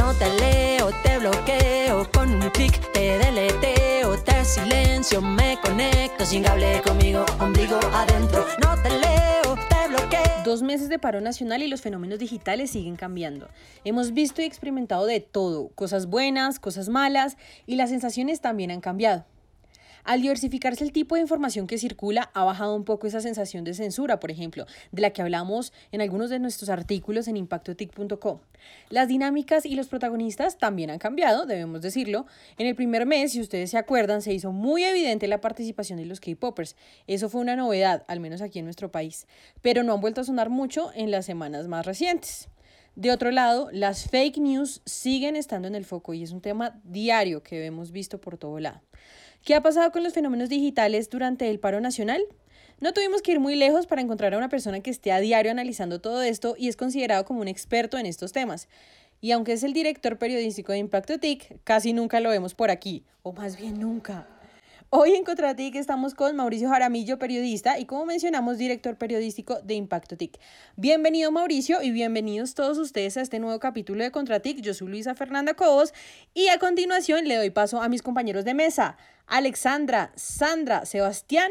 No te leo, te bloqueo, con un clic te deleteo, te silencio, me conecto sin cable conmigo, ombligo adentro. No te leo, te bloqueo. Dos meses de paro nacional y los fenómenos digitales siguen cambiando. Hemos visto y experimentado de todo, cosas buenas, cosas malas, y las sensaciones también han cambiado. Al diversificarse el tipo de información que circula, ha bajado un poco esa sensación de censura, por ejemplo, de la que hablamos en algunos de nuestros artículos en impactotic.com. Las dinámicas y los protagonistas también han cambiado, debemos decirlo. En el primer mes, si ustedes se acuerdan, se hizo muy evidente la participación de los K-Poppers. Eso fue una novedad, al menos aquí en nuestro país, pero no han vuelto a sonar mucho en las semanas más recientes. De otro lado, las fake news siguen estando en el foco y es un tema diario que hemos visto por todo lado. ¿Qué ha pasado con los fenómenos digitales durante el paro nacional? No tuvimos que ir muy lejos para encontrar a una persona que esté a diario analizando todo esto y es considerado como un experto en estos temas. Y aunque es el director periodístico de Impacto TIC, casi nunca lo vemos por aquí, o más bien nunca. Hoy en Contratic estamos con Mauricio Jaramillo, periodista y como mencionamos, director periodístico de Impacto TIC. Bienvenido Mauricio y bienvenidos todos ustedes a este nuevo capítulo de Contratic. Yo soy Luisa Fernanda Cobos y a continuación le doy paso a mis compañeros de mesa, Alexandra, Sandra, Sebastián,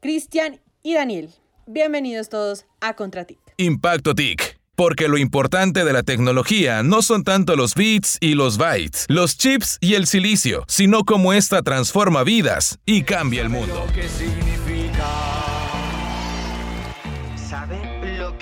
Cristian y Daniel. Bienvenidos todos a Contratic. Impacto TIC porque lo importante de la tecnología no son tanto los bits y los bytes, los chips y el silicio, sino cómo esta transforma vidas y cambia el mundo.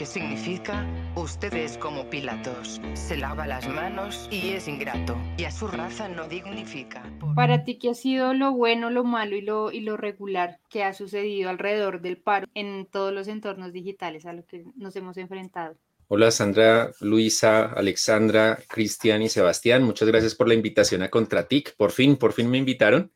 Que significa? Ustedes como Pilatos. Se lava las manos y es ingrato. Y a su raza no dignifica. Para ti, ¿qué ha sido lo bueno, lo malo y lo, y lo regular que ha sucedido alrededor del paro en todos los entornos digitales a los que nos hemos enfrentado? Hola Sandra, Luisa, Alexandra, Cristian y Sebastián. Muchas gracias por la invitación a Contratic. Por fin, por fin me invitaron.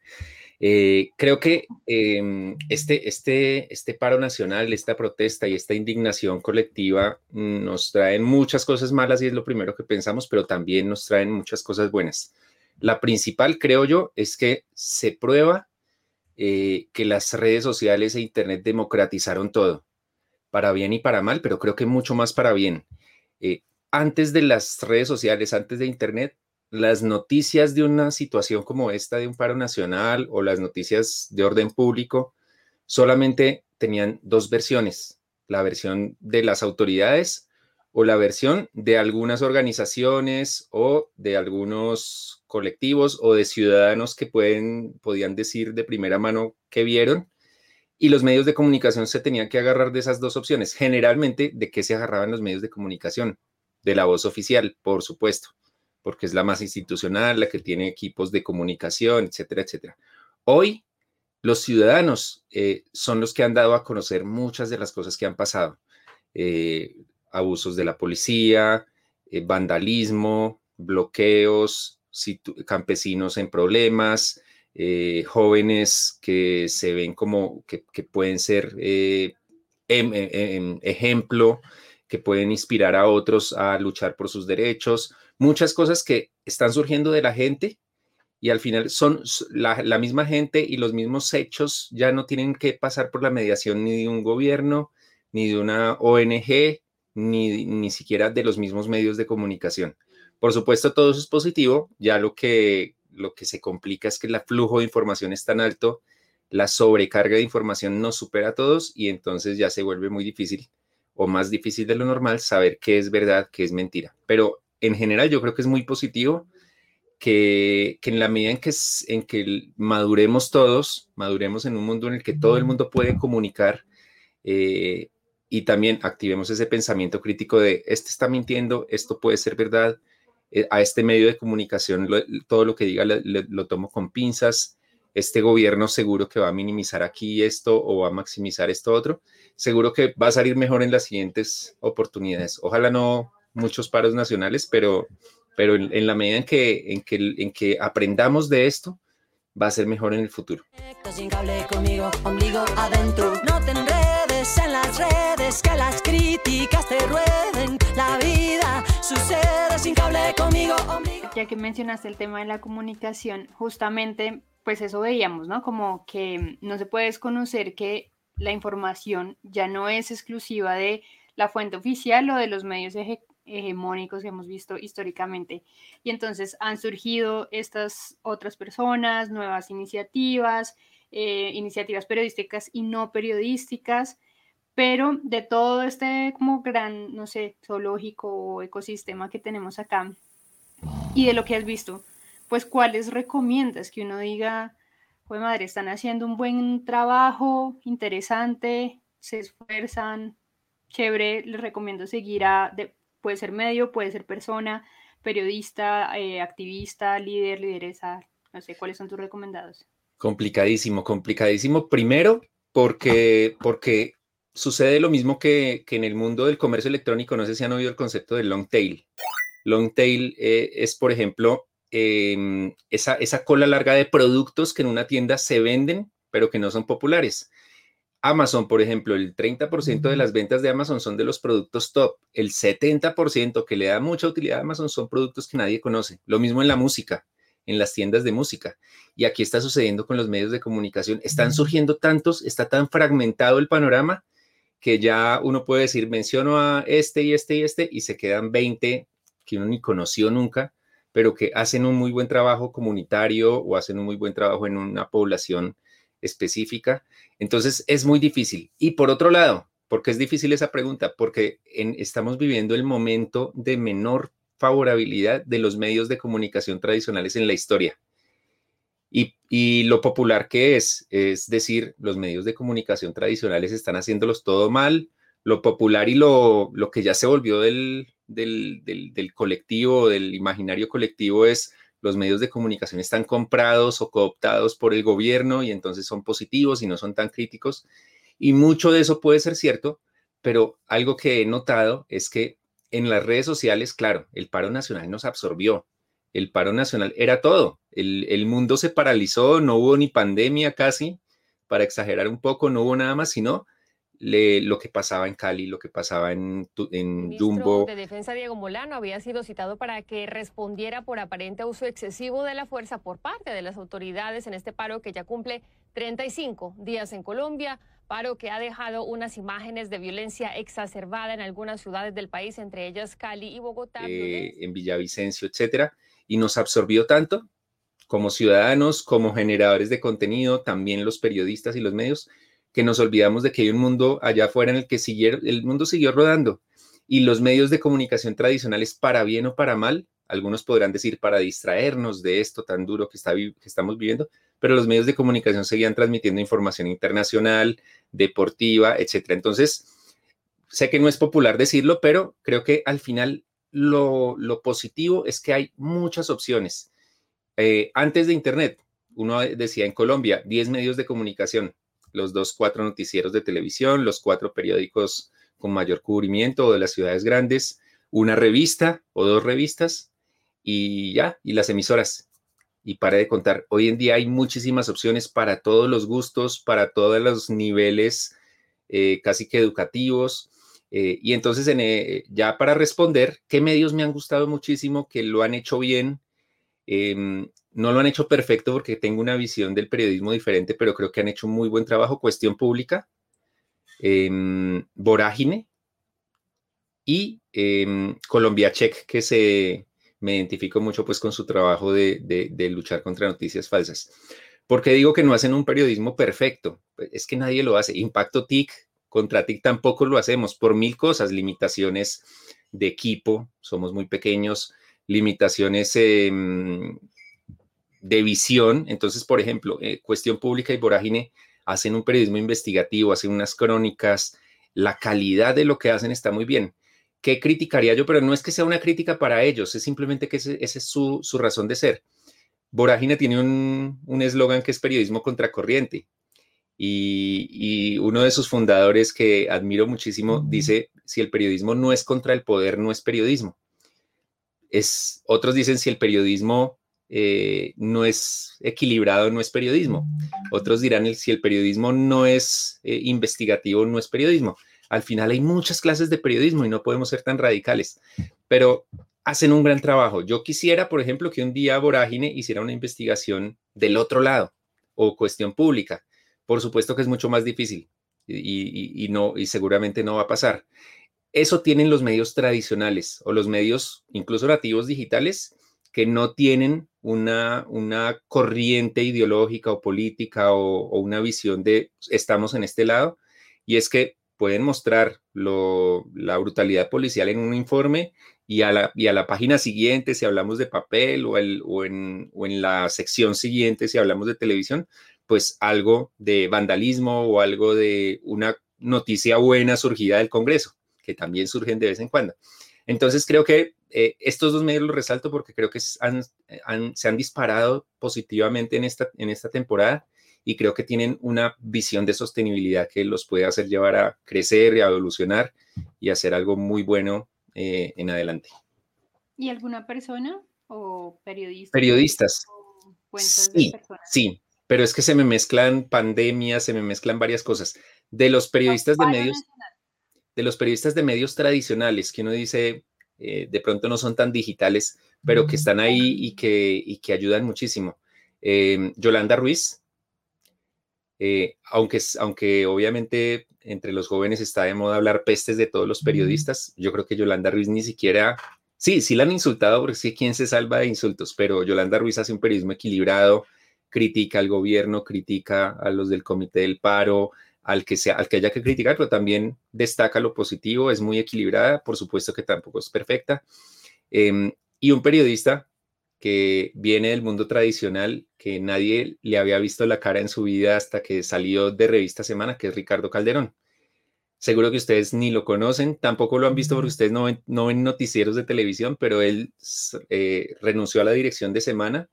Eh, creo que em, este, este, este paro nacional, esta protesta y esta indignación colectiva nos traen muchas cosas malas y es lo primero que pensamos, pero también nos traen muchas cosas buenas. La principal, creo yo, es que se prueba eh, que las redes sociales e Internet democratizaron todo para bien y para mal, pero creo que mucho más para bien. Eh, antes de las redes sociales, antes de Internet, las noticias de una situación como esta de un paro nacional o las noticias de orden público solamente tenían dos versiones, la versión de las autoridades o la versión de algunas organizaciones o de algunos colectivos o de ciudadanos que pueden, podían decir de primera mano que vieron y los medios de comunicación se tenían que agarrar de esas dos opciones. Generalmente, ¿de qué se agarraban los medios de comunicación? De la voz oficial, por supuesto, porque es la más institucional, la que tiene equipos de comunicación, etcétera, etcétera. Hoy, los ciudadanos eh, son los que han dado a conocer muchas de las cosas que han pasado. Eh, abusos de la policía, eh, vandalismo, bloqueos, campesinos en problemas, eh, jóvenes que se ven como que, pueden ser eh, em, em, em, ejemplo, que pueden inspirar a otros a luchar por sus derechos, muchas cosas que están surgiendo de la gente y al final son la, misma gente y los mismos hechos ya no tienen que pasar por la mediación ni de un gobierno, ni de una ONG, ni, ni siquiera de los mismos medios de comunicación. Por supuesto, todo eso es positivo, ya lo que lo que se complica es que el flujo de información es tan alto, la sobrecarga de información nos supera a todos y entonces ya se vuelve muy difícil o más difícil de lo normal saber qué es verdad, qué es mentira. Pero en general yo creo que es muy positivo que, en la medida en que, en que maduremos todos, maduremos en un mundo en el que todo el mundo puede comunicar eh, y también activemos ese pensamiento crítico de, este está mintiendo, esto puede ser verdad, eh, a este medio de comunicación todo lo que diga lo tomo con pinzas. Este gobierno seguro que va a minimizar aquí esto o va a maximizar esto otro. Seguro que va a salir mejor en las siguientes oportunidades. Ojalá no muchos paros nacionales, pero, pero en, la medida en que, en, que, en que aprendamos de esto, va a ser mejor en el futuro. en las redes, que las críticas te rueden. La vida sucede sin cable conmigo. Ya que mencionaste el tema de la comunicación, justamente, pues eso veíamos, ¿no? Como que no se puede desconocer que la información ya no es exclusiva de la fuente oficial o de los medios hegemónicos que hemos visto históricamente. Y entonces han surgido estas otras personas, nuevas iniciativas, eh, iniciativas periodísticas y no periodísticas, pero de todo este como gran, no sé, zoológico o ecosistema que tenemos acá y de lo que has visto, pues cuáles recomiendas que uno diga, pues madre, están haciendo un buen trabajo, interesante, se esfuerzan, chévere, les recomiendo seguir a, puede ser medio, puede ser persona, periodista, eh, activista, líder, lideresa, no sé, ¿cuáles son tus recomendados? Complicadísimo, complicadísimo. Primero, porque, porque sucede lo mismo que, que, en el mundo del comercio electrónico, no sé si han oído el concepto de long tail. Long tail eh, es, por ejemplo, em, esa, esa cola larga de productos que en una tienda se venden, pero que no son populares. Amazon, por ejemplo, el 30% de las ventas de Amazon son de los productos top. El 70% que le da mucha utilidad a Amazon son productos que nadie conoce. Lo mismo en la música, en las tiendas de música. Y aquí está sucediendo con los medios de comunicación. Están surgiendo tantos, está tan fragmentado el panorama que ya uno puede decir, menciono a este y este y este y se quedan 20 que uno ni conoció nunca, pero que hacen un muy buen trabajo comunitario o hacen un muy buen trabajo en una población específica. Entonces es muy difícil. Y por otro lado, ¿por qué es difícil esa pregunta? Porque estamos viviendo el momento de menor favorabilidad de los medios de comunicación tradicionales en la historia. Y, lo popular que es, es decir, los medios de comunicación tradicionales están haciéndolos todo mal, lo popular y lo, lo que ya se volvió del, del, del colectivo, del imaginario colectivo es los medios de comunicación están comprados o cooptados por el gobierno y entonces son positivos y no son tan críticos. Y mucho de eso puede ser cierto, pero algo que he notado es que en las redes sociales, claro, el paro nacional nos absorbió. El paro nacional era todo. El, mundo se paralizó, no hubo ni pandemia casi, para exagerar un poco, no hubo nada más, sino lo que pasaba en Cali, lo que pasaba en, en el Jumbo. de Defensa Diego Molano había sido citado para que respondiera por aparente uso excesivo de la fuerza por parte de las autoridades en este paro que ya cumple 35 días en Colombia, paro que ha dejado unas imágenes de violencia exacerbada en algunas ciudades del país, entre ellas Cali y Bogotá. Eh, en Villavicencio, etcétera, y nos absorbió tanto como ciudadanos, como generadores de contenido, también los periodistas y los medios, que nos olvidamos de que hay un mundo allá afuera en el que siguieron, el mundo siguió rodando y los medios de comunicación tradicionales, para bien o para mal, algunos podrán decir para distraernos de esto tan duro que, está, que estamos viviendo, pero los medios de comunicación seguían transmitiendo información internacional, deportiva, etcétera. Entonces, sé que no es popular decirlo, pero creo que al final lo, lo positivo es que hay muchas opciones. Eh, antes de Internet, uno decía en Colombia, 10 medios de comunicación, los dos, cuatro noticieros de televisión, los cuatro periódicos con mayor cubrimiento de las ciudades grandes, una revista o dos revistas y ya, y las emisoras. Y para de contar, hoy en día hay muchísimas opciones para todos los gustos, para todos los niveles eh, casi que educativos. Eh, y entonces, eh, ya para responder, ¿qué medios me han gustado muchísimo, que lo han hecho bien? Em, no lo han hecho perfecto porque tengo una visión del periodismo diferente, pero creo que han hecho un muy buen trabajo. Cuestión pública, eh, Vorágine y eh, Colombia Check, que se me identifico mucho pues con su trabajo de, de, luchar contra noticias falsas. ¿Por qué digo que no hacen un periodismo perfecto? Pues, es que nadie lo hace. Impacto TIC, contra TIC tampoco lo hacemos por mil cosas, limitaciones de equipo, somos muy pequeños, limitaciones eh, de visión. Entonces, por ejemplo, eh, Cuestión Pública y Vorágine hacen un periodismo investigativo, hacen unas crónicas, la calidad de lo que hacen está muy bien. ¿Qué criticaría yo? Pero no es que sea una crítica para ellos, es simplemente que ese, es su, razón de ser. Vorágine tiene un eslogan que es periodismo contracorriente. Y, y, uno de sus fundadores que admiro muchísimo dice, si el periodismo no es contra el poder, no es periodismo. Es, otros dicen, si el periodismo eh, no es equilibrado, no es periodismo. Otros dirán, si el periodismo no es eh, investigativo, no es periodismo. Al final hay muchas clases de periodismo y no podemos ser tan radicales, pero hacen un gran trabajo. Yo quisiera, por ejemplo, que un día Vorágine hiciera una investigación del otro lado o cuestión pública. Por supuesto que es mucho más difícil y, no, y seguramente no va a pasar. eso tienen los medios tradicionales o los medios incluso nativos digitales que no tienen una, una corriente ideológica o política o, una visión de estamos en este lado, y es que pueden mostrar la brutalidad policial en un informe y a, la, y a la página siguiente, si hablamos de papel o, el, o, en, o en la sección siguiente, si hablamos de televisión, pues algo de vandalismo o algo de una noticia buena surgida del Congreso, que también surgen de vez en cuando. Entonces creo que eh, estos dos medios los resalto porque creo que se han disparado positivamente en esta, en esta temporada y creo que tienen una visión de sostenibilidad que los puede hacer llevar a crecer y a evolucionar y hacer algo muy bueno eh, en adelante. ¿Y alguna persona o periodista? Periodistas. sí, sí, pero es que se me mezclan pandemias, se me mezclan varias cosas. De los periodistas de medios, de los periodistas de medios tradicionales, que uno dice, eh, de pronto no son tan digitales, pero que están ahí y que, y que ayudan muchísimo. Em, Yolanda Ruiz, eh, aunque, aunque obviamente entre los jóvenes está de moda hablar pestes de todos los periodistas, yo creo que Yolanda Ruiz ni siquiera, sí, sí la han insultado porque sí, ¿quién se salva de insultos? Pero Yolanda Ruiz hace un periodismo equilibrado, critica al gobierno, critica a los del comité del paro, al que, sea, al que haya que criticar, pero también destaca lo positivo, es muy equilibrada, por supuesto que tampoco es perfecta. Em, y un periodista que viene del mundo tradicional, que nadie le había visto la cara en su vida hasta que salió de Revista Semana, que es Ricardo Calderón. Seguro que ustedes ni lo conocen, tampoco lo han visto porque ustedes no ven, no ven noticieros de televisión, pero él eh, renunció a la dirección de Semana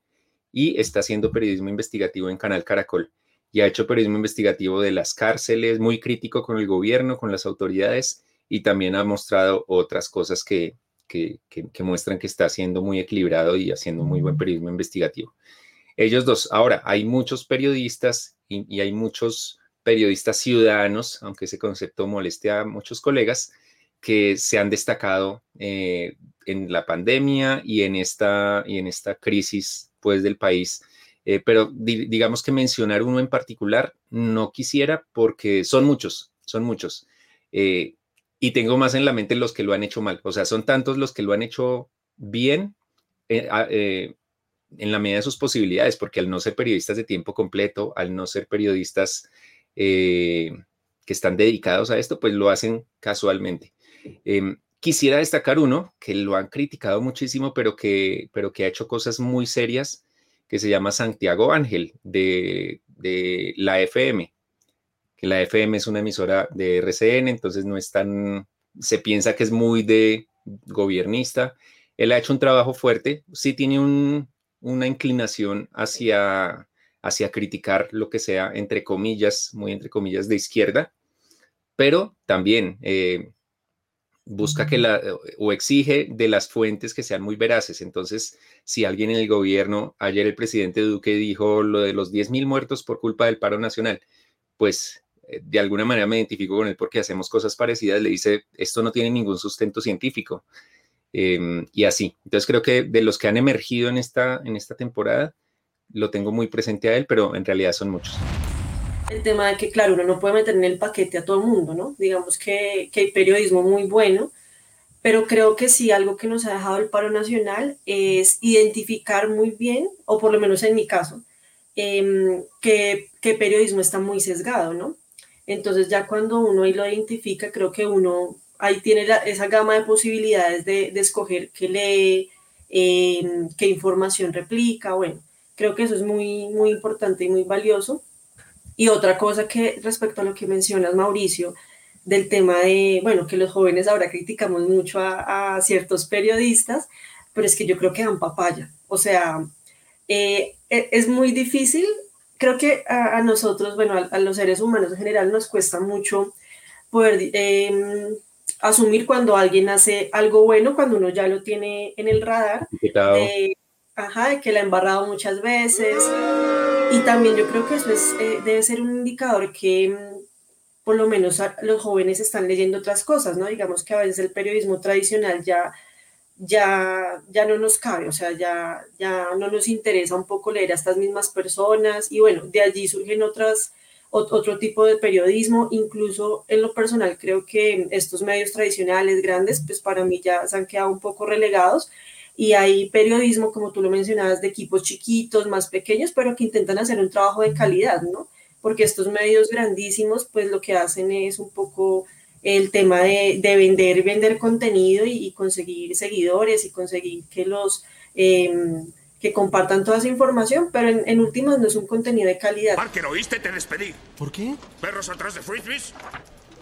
y está haciendo periodismo investigativo en Canal Caracol y ha hecho periodismo investigativo de las cárceles, muy crítico con el gobierno, con las autoridades y también ha mostrado otras cosas que, que, muestran que está siendo muy equilibrado y haciendo muy buen periodismo investigativo. Ellos dos. Ahora, hay muchos periodistas y, hay muchos periodistas ciudadanos, aunque ese concepto moleste a muchos colegas, que se han destacado eh, en la pandemia y en esta, y en esta crisis pues, del país eh, pero digamos que mencionar uno en particular no quisiera porque son muchos, son muchos. Eh, y tengo más en la mente los que lo han hecho mal. O sea, son tantos los que lo han hecho bien eh, en la medida de sus posibilidades, porque al no ser periodistas de tiempo completo, al no ser periodistas que están dedicados a esto, pues lo hacen casualmente. Em, quisiera destacar uno que lo han criticado muchísimo, pero que, pero que ha hecho cosas muy serias que se llama Santiago Ángel de, la FM, que la FM es una emisora de RCN, entonces no es tan, se piensa que es muy de gobiernista. Él ha hecho un trabajo fuerte, sí tiene una inclinación hacia, hacia criticar lo que sea, entre comillas, muy entre comillas, de izquierda, pero también eh, busca que la, o exige de las fuentes que sean muy veraces. Entonces, si alguien en el gobierno, ayer el presidente Duque dijo lo de los 10 mil muertos por culpa del paro nacional, pues eh, de alguna manera me identifico con él porque hacemos cosas parecidas, le dice, esto no tiene ningún sustento científico. Em, y así. Entonces creo que de los que han emergido en esta, en esta temporada, lo tengo muy presente a él, pero en realidad son muchos el tema de que, claro, uno no puede meter en el paquete a todo el mundo, ¿no? Digamos que, que, hay periodismo muy bueno, pero creo que sí, algo que nos ha dejado el paro nacional es identificar muy bien, o por lo menos en mi caso, eh, que, que, periodismo está muy sesgado, ¿no? Entonces ya cuando uno ahí lo identifica, creo que uno ahí tiene esa gama de posibilidades de, de escoger qué lee, em, qué información replica, bueno, creo que eso es muy, muy importante y muy valioso. Y otra cosa que respecto a lo que mencionas, Mauricio, del tema de, bueno, que los jóvenes ahora criticamos mucho a, ciertos periodistas, pero es que yo creo que dan papaya. O sea, eh, e, es muy difícil. Creo que a, nosotros, bueno, a, los seres humanos en general nos cuesta mucho poder em, asumir cuando alguien hace algo bueno, cuando uno ya lo tiene en el radar. ajá, que la ha embarrado muchas veces. Y también yo creo que eso es, eh, debe ser un indicador que mm, por lo menos los jóvenes están leyendo otras cosas, ¿no? Digamos que a veces el periodismo tradicional ya, ya, ya no nos cabe, o sea, ya, ya no nos interesa un poco leer a estas mismas personas y bueno, de allí surgen otras, otro tipo de periodismo, incluso en lo personal creo que estos medios tradicionales grandes, pues para mí ya se han quedado un poco relegados y hay periodismo, como tú lo mencionabas, de equipos chiquitos, más pequeños, pero que intentan hacer un trabajo de calidad, ¿no? Porque estos medios grandísimos, pues lo que hacen es un poco el tema de, de vender, vender contenido y, conseguir seguidores y conseguir que los... Em, que compartan toda esa información, pero en, en, últimas no es un contenido de calidad. Parker, ¿oíste? Te despedí. ¿Por qué? Perros atrás de frisbees,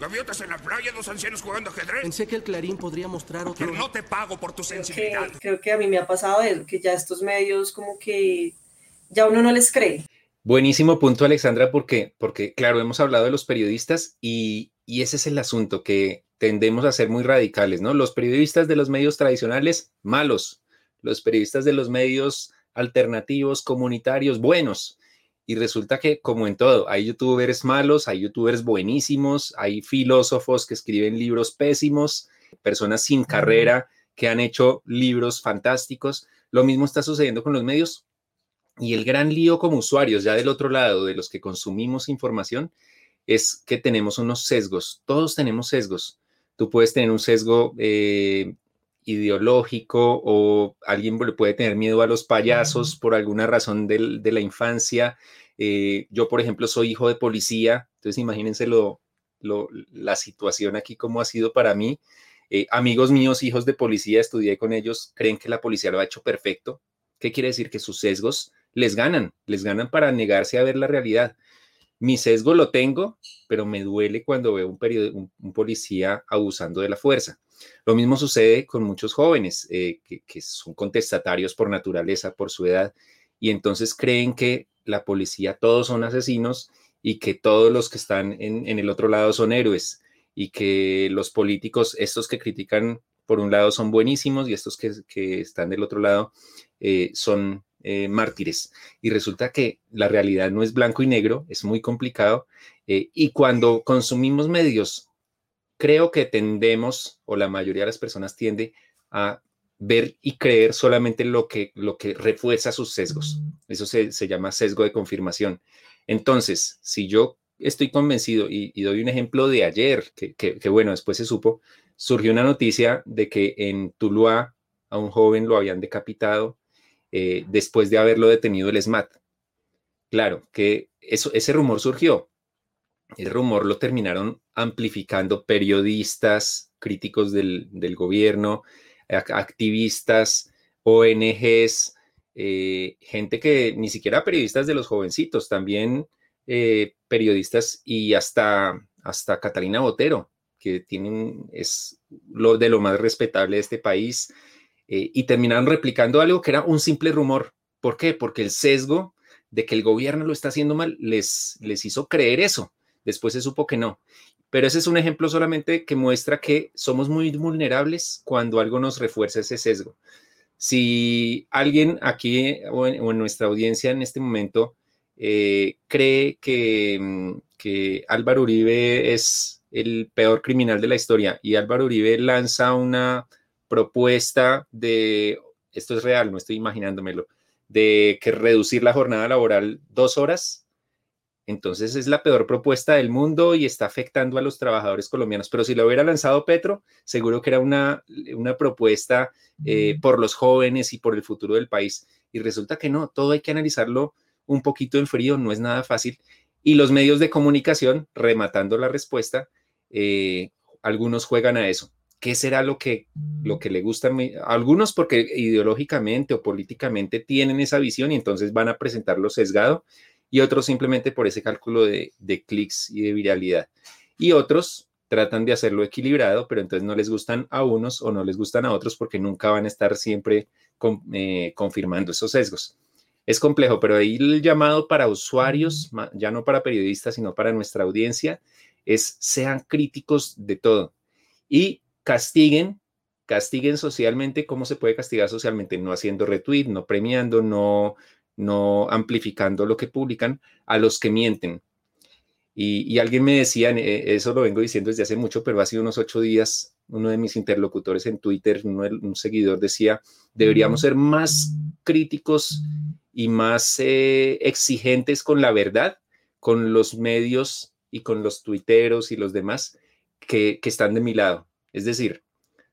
gaviotas en la playa, dos ancianos jugando ajedrez. Pensé que el Clarín podría mostrar otro... Pero no te pago por tu creo sensibilidad. Que, creo que a mí me ha pasado eso, que ya estos medios como que ya uno no les cree. Buenísimo punto, Alexandra, porque, porque claro, hemos hablado de los periodistas y, y ese es el asunto, que tendemos a ser muy radicales, ¿no? Los periodistas de los medios tradicionales, malos, los periodistas de los medios alternativos, comunitarios, buenos. Y resulta que, como en todo, hay youtubers malos, hay youtubers buenísimos, hay filósofos que escriben libros pésimos, personas sin carrera que han hecho libros fantásticos. Lo mismo está sucediendo con los medios. Y el gran lío como usuarios, ya del otro lado, de los que consumimos información, es que tenemos unos sesgos. Todos tenemos sesgos. Tú puedes tener un sesgo eh, ideológico o alguien le puede tener miedo a los payasos por alguna razón del, de la infancia. Eh, yo, por ejemplo, soy hijo de policía, entonces imagínense lo, lo, la situación aquí, cómo ha sido para mí. Eh, amigos míos, hijos de policía, estudié con ellos, creen que la policía lo ha hecho perfecto. ¿Qué quiere decir? Que sus sesgos les ganan, les ganan para negarse a ver la realidad. Mi sesgo lo tengo, pero me duele cuando veo un, un, un policía abusando de la fuerza. Lo mismo sucede con muchos jóvenes eh, que, son contestatarios por naturaleza, por su edad, y entonces creen que la policía todos son asesinos y que todos los que están en, el otro lado son héroes y que los políticos, estos que critican por un lado son buenísimos y estos que, están del otro lado eh, son eh, mártires. Y resulta que la realidad no es blanco y negro, es muy complicado. y cuando consumimos medios creo que tendemos, o la mayoría de las personas tiende a ver y creer solamente lo que, lo que refuerza sus sesgos. Eso se, llama sesgo de confirmación. Entonces, si yo estoy convencido, y, doy un ejemplo de ayer, que, bueno, después se supo, surgió una noticia de que en Tuluá a un joven lo habían decapitado eh, después de haberlo detenido el SMAT. Claro, que eso, ese rumor surgió, el rumor lo terminaron amplificando periodistas, críticos del, gobierno, activistas, ONGs, eh, gente que ni siquiera periodistas de los jovencitos, también eh, periodistas y hasta, hasta Catalina Botero, que tienen, es lo de lo más respetable de este país, eh, y terminaron replicando algo que era un simple rumor. ¿Por qué? Porque el sesgo de que el gobierno lo está haciendo mal les, les hizo creer eso. Después se supo que no. Pero ese es un ejemplo solamente que muestra que somos muy vulnerables cuando algo nos refuerza ese sesgo. Si alguien aquí o en, nuestra audiencia en este momento eh, cree que, mm, que Álvaro Uribe es el peor criminal de la historia y Álvaro Uribe lanza una propuesta de, esto es real, no estoy imaginándomelo, de que reducir la jornada laboral dos horas, entonces es la peor propuesta del mundo y está afectando a los trabajadores colombianos. Pero si lo hubiera lanzado Petro, seguro que era una, una propuesta eh, por los jóvenes y por el futuro del país. Y resulta que no, todo hay que analizarlo un poquito en frío, no es nada fácil. Y los medios de comunicación, rematando la respuesta, eh, algunos juegan a eso. ¿Qué será lo que, lo que le gusta? A algunos porque ideológicamente o políticamente tienen esa visión y entonces van a presentarlo sesgado y otros simplemente por ese cálculo de, clics y de viralidad. Y otros tratan de hacerlo equilibrado, pero entonces no les gustan a unos o no les gustan a otros porque nunca van a estar siempre eh, confirmando esos sesgos. Es complejo, pero ahí el llamado para usuarios, ya no para periodistas, sino para nuestra audiencia, es sean críticos de todo y castiguen, castiguen socialmente. ¿Cómo se puede castigar socialmente? No haciendo retweet, no premiando, no no amplificando lo que publican, a los que mienten. Y, alguien me decía, eh, eso lo vengo diciendo desde hace mucho, pero hace unos ocho días, uno de mis interlocutores en Twitter, un seguidor decía, deberíamos ser más críticos y más eh, exigentes con la verdad con los medios y con los tuiteros y los demás que, que están de mi lado. Es decir,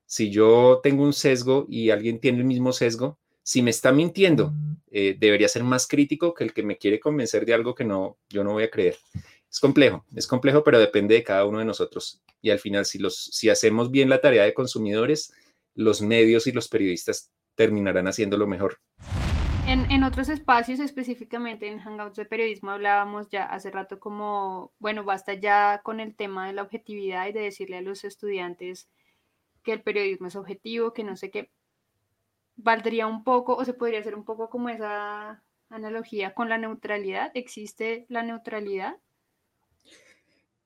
si yo tengo un sesgo y alguien tiene el mismo sesgo, si me está mintiendo, eh, debería ser más crítico que el que me quiere convencer de algo que no, yo no voy a creer. Es complejo, es complejo, pero depende de cada uno de nosotros. Y al final, si, los, si hacemos bien la tarea de consumidores, los medios y los periodistas terminarán haciéndolo mejor. En, en, otros espacios, específicamente en Hangouts de Periodismo, hablábamos ya hace rato como, bueno, basta ya con el tema de la objetividad y de decirle a los estudiantes que el periodismo es objetivo, que no sé qué, valdría un poco o se podría hacer un poco como esa analogía con la neutralidad. ¿Existe la neutralidad?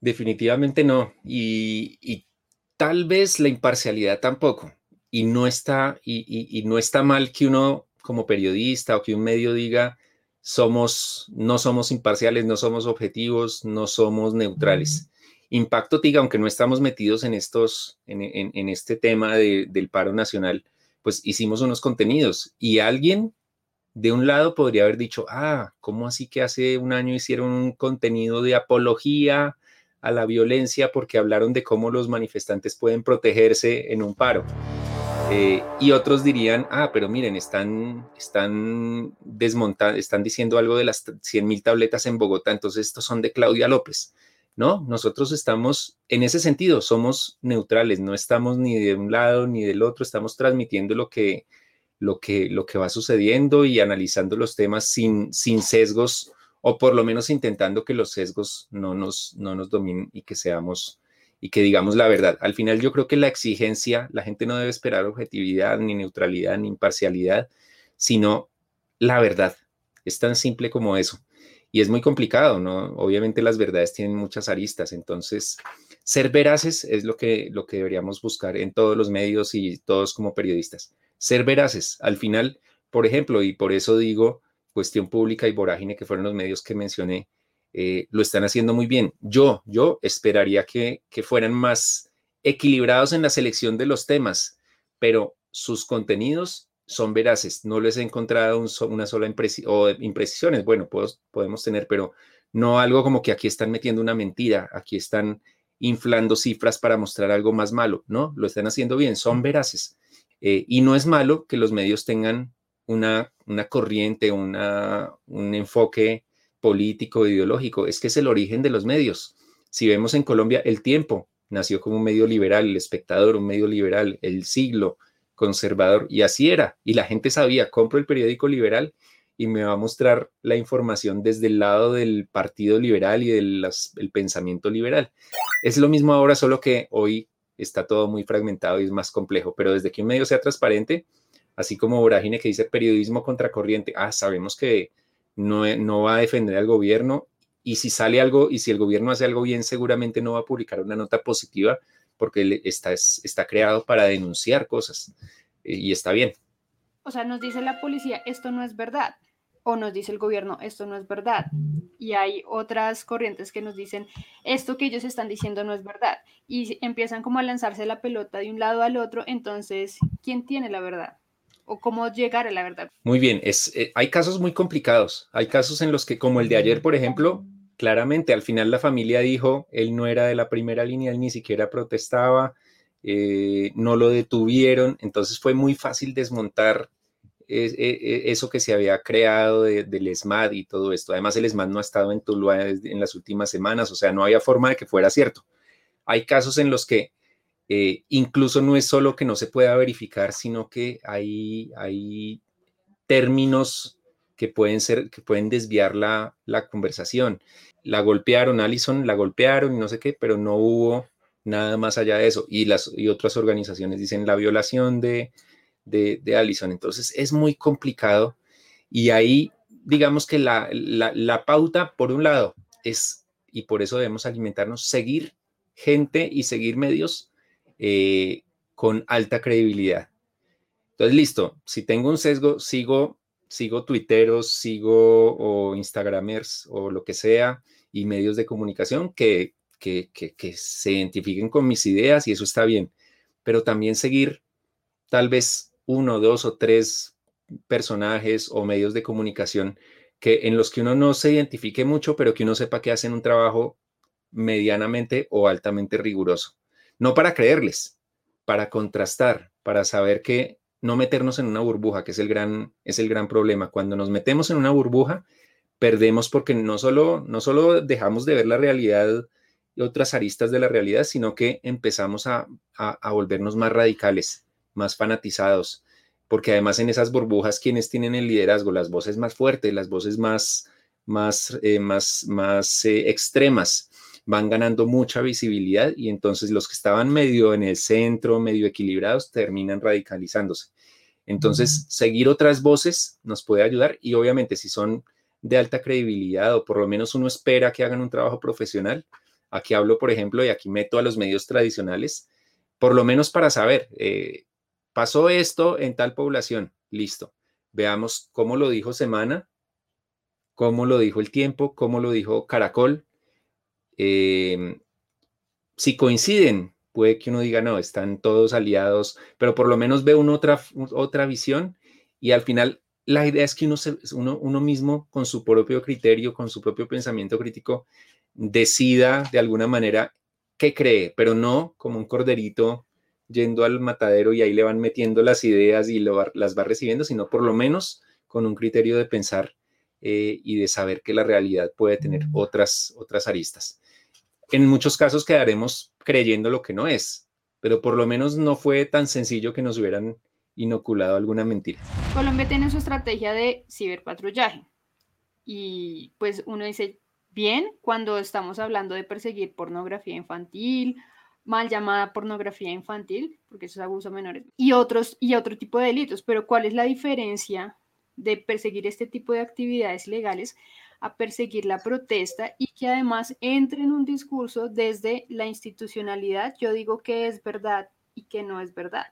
Definitivamente no. Y, tal vez la imparcialidad tampoco. Y no está, y, no está mal que uno como periodista o que un medio diga somos, no somos imparciales, no somos objetivos, no somos neutrales. Impacto TIGA, aunque no estamos metidos en estos, en, este tema del paro nacional, pues hicimos unos contenidos y alguien de un lado podría haber dicho, ah, ¿cómo así que hace un año hicieron un contenido de apología a la violencia porque hablaron de cómo los manifestantes pueden protegerse en un paro? Eh, y otros dirían, ah, pero miren, están, están desmontando, están diciendo algo de las 100 mil tabletas en Bogotá, entonces estos son de Claudia López. ¿No? Nosotros estamos, en ese sentido, somos neutrales, no estamos ni de un lado ni del otro, estamos transmitiendo lo que, lo que, lo que va sucediendo y analizando los temas sin, sin sesgos o por lo menos intentando que los sesgos no nos, no nos dominen y que seamos y que digamos la verdad. Al final yo creo que la exigencia, la gente no debe esperar objetividad, ni neutralidad, ni imparcialidad, sino la verdad. Es tan simple como eso y es muy complicado, ¿no? Obviamente las verdades tienen muchas aristas, entonces ser veraces es lo que, lo que deberíamos buscar en todos los medios y todos como periodistas. Ser veraces, al final, por ejemplo, y por eso digo, cuestión pública y vorágine, que fueron los medios que mencioné, eh, lo están haciendo muy bien. Yo, yo esperaría que, que fueran más equilibrados en la selección de los temas, pero sus contenidos son veraces. No les he encontrado una sola impresión o imprecisiones. Bueno, podemos tener, pero no algo como que aquí están metiendo una mentira, aquí están inflando cifras para mostrar algo más malo. No, lo están haciendo bien, son veraces. Eh, y no es malo que los medios tengan una, una corriente, una, un enfoque político, ideológico. Es que es el origen de los medios. Si vemos en Colombia, el tiempo nació como un medio liberal, el espectador, un medio liberal, el siglo, conservador, y así era. Y la gente sabía, compro el periódico liberal y me va a mostrar la información desde el lado del Partido Liberal y del pensamiento liberal. Es lo mismo ahora, solo que hoy está todo muy fragmentado y es más complejo, pero desde que un medio sea transparente, así como Vorágine que dice periodismo contracorriente, ah, sabemos que no, no va a defender al gobierno y si sale algo y si el gobierno hace algo bien, seguramente no va a publicar una nota positiva porque está, está creado para denunciar cosas eh, y está bien. O sea, nos dice la policía, esto no es verdad, o nos dice el gobierno, esto no es verdad. Y hay otras corrientes que nos dicen, esto que ellos están diciendo no es verdad. Y empiezan como a lanzarse la pelota de un lado al otro, entonces, ¿quién tiene la verdad? o cómo llegar a la verdad. Muy bien, es, eh, hay casos muy complicados. Hay casos en los que, como el de ayer, por ejemplo, claramente al final la familia dijo, él no era de la primera línea, él ni siquiera protestaba, eh, no lo detuvieron, entonces fue muy fácil desmontar e, e, eso que se había creado del ESMAD y todo esto. Además, el ESMAD no ha estado en Tuluá en las últimas semanas, o sea, no había forma de que fuera cierto. Hay casos en los que eh, incluso no es solo que no se pueda verificar, sino que hay, hay términos que pueden ser, que pueden desviar la, la conversación la golpearon, Allison la golpearon y no sé qué, pero no hubo nada más allá de eso. Y, las, y otras organizaciones dicen la violación de, de, Allison. Entonces es muy complicado y ahí digamos que la, la, pauta, por un lado, es, y por eso debemos alimentarnos, seguir gente y seguir medios eh, con alta credibilidad. Entonces, listo, si tengo un sesgo, sigo sigo tuiteros, sigo o instagramers o lo que sea y medios de comunicación que, que, que, se identifiquen con mis ideas y eso está bien, pero también seguir tal vez uno, dos o tres personajes o medios de comunicación que en los que uno no se identifique mucho, pero que uno sepa que hacen un trabajo medianamente o altamente riguroso. No para creerles, para contrastar, para saber que no meternos en una burbuja, que es el gran, es el gran problema. Cuando nos metemos en una burbuja, perdemos porque no solo, no solo dejamos de ver la realidad y otras aristas de la realidad, sino que empezamos a, a volvernos más radicales, más fanatizados, porque además en esas burbujas, quienes tienen el liderazgo, las voces más fuertes, las voces más, más, eh, más, más eh, extremas, van ganando mucha visibilidad y entonces los que estaban medio en el centro, medio equilibrados, terminan radicalizándose. Entonces, seguir otras voces nos puede ayudar y obviamente si son de alta credibilidad o por lo menos uno espera que hagan un trabajo profesional, aquí hablo, por ejemplo, y aquí meto a los medios tradicionales, por lo menos para saber, eh, pasó esto en tal población, listo. Veamos cómo lo dijo Semana, cómo lo dijo El Tiempo, cómo lo dijo Caracol. Em, si coinciden, puede que uno diga, no, están todos aliados, pero por lo menos ve una otra, otra visión y al final la idea es que uno, uno, uno mismo, con su propio criterio, con su propio pensamiento crítico, decida de alguna manera qué cree, pero no como un corderito yendo al matadero y ahí le van metiendo las ideas y las va recibiendo, sino por lo menos con un criterio de pensar eh, y de saber que la realidad puede tener otras, otras aristas. En muchos casos quedaremos creyendo lo que no es, pero por lo menos no fue tan sencillo que nos hubieran inoculado alguna mentira. Colombia tiene su estrategia de ciberpatrullaje y pues uno dice, bien, cuando estamos hablando de perseguir pornografía infantil mal llamada pornografía infantil, porque eso es abuso a menores, y otros y otro tipo de delitos. Pero ¿cuál es la diferencia de perseguir este tipo de actividades legales a perseguir la protesta y que además entre en un discurso desde la institucionalidad? Yo digo que es verdad y que no es verdad.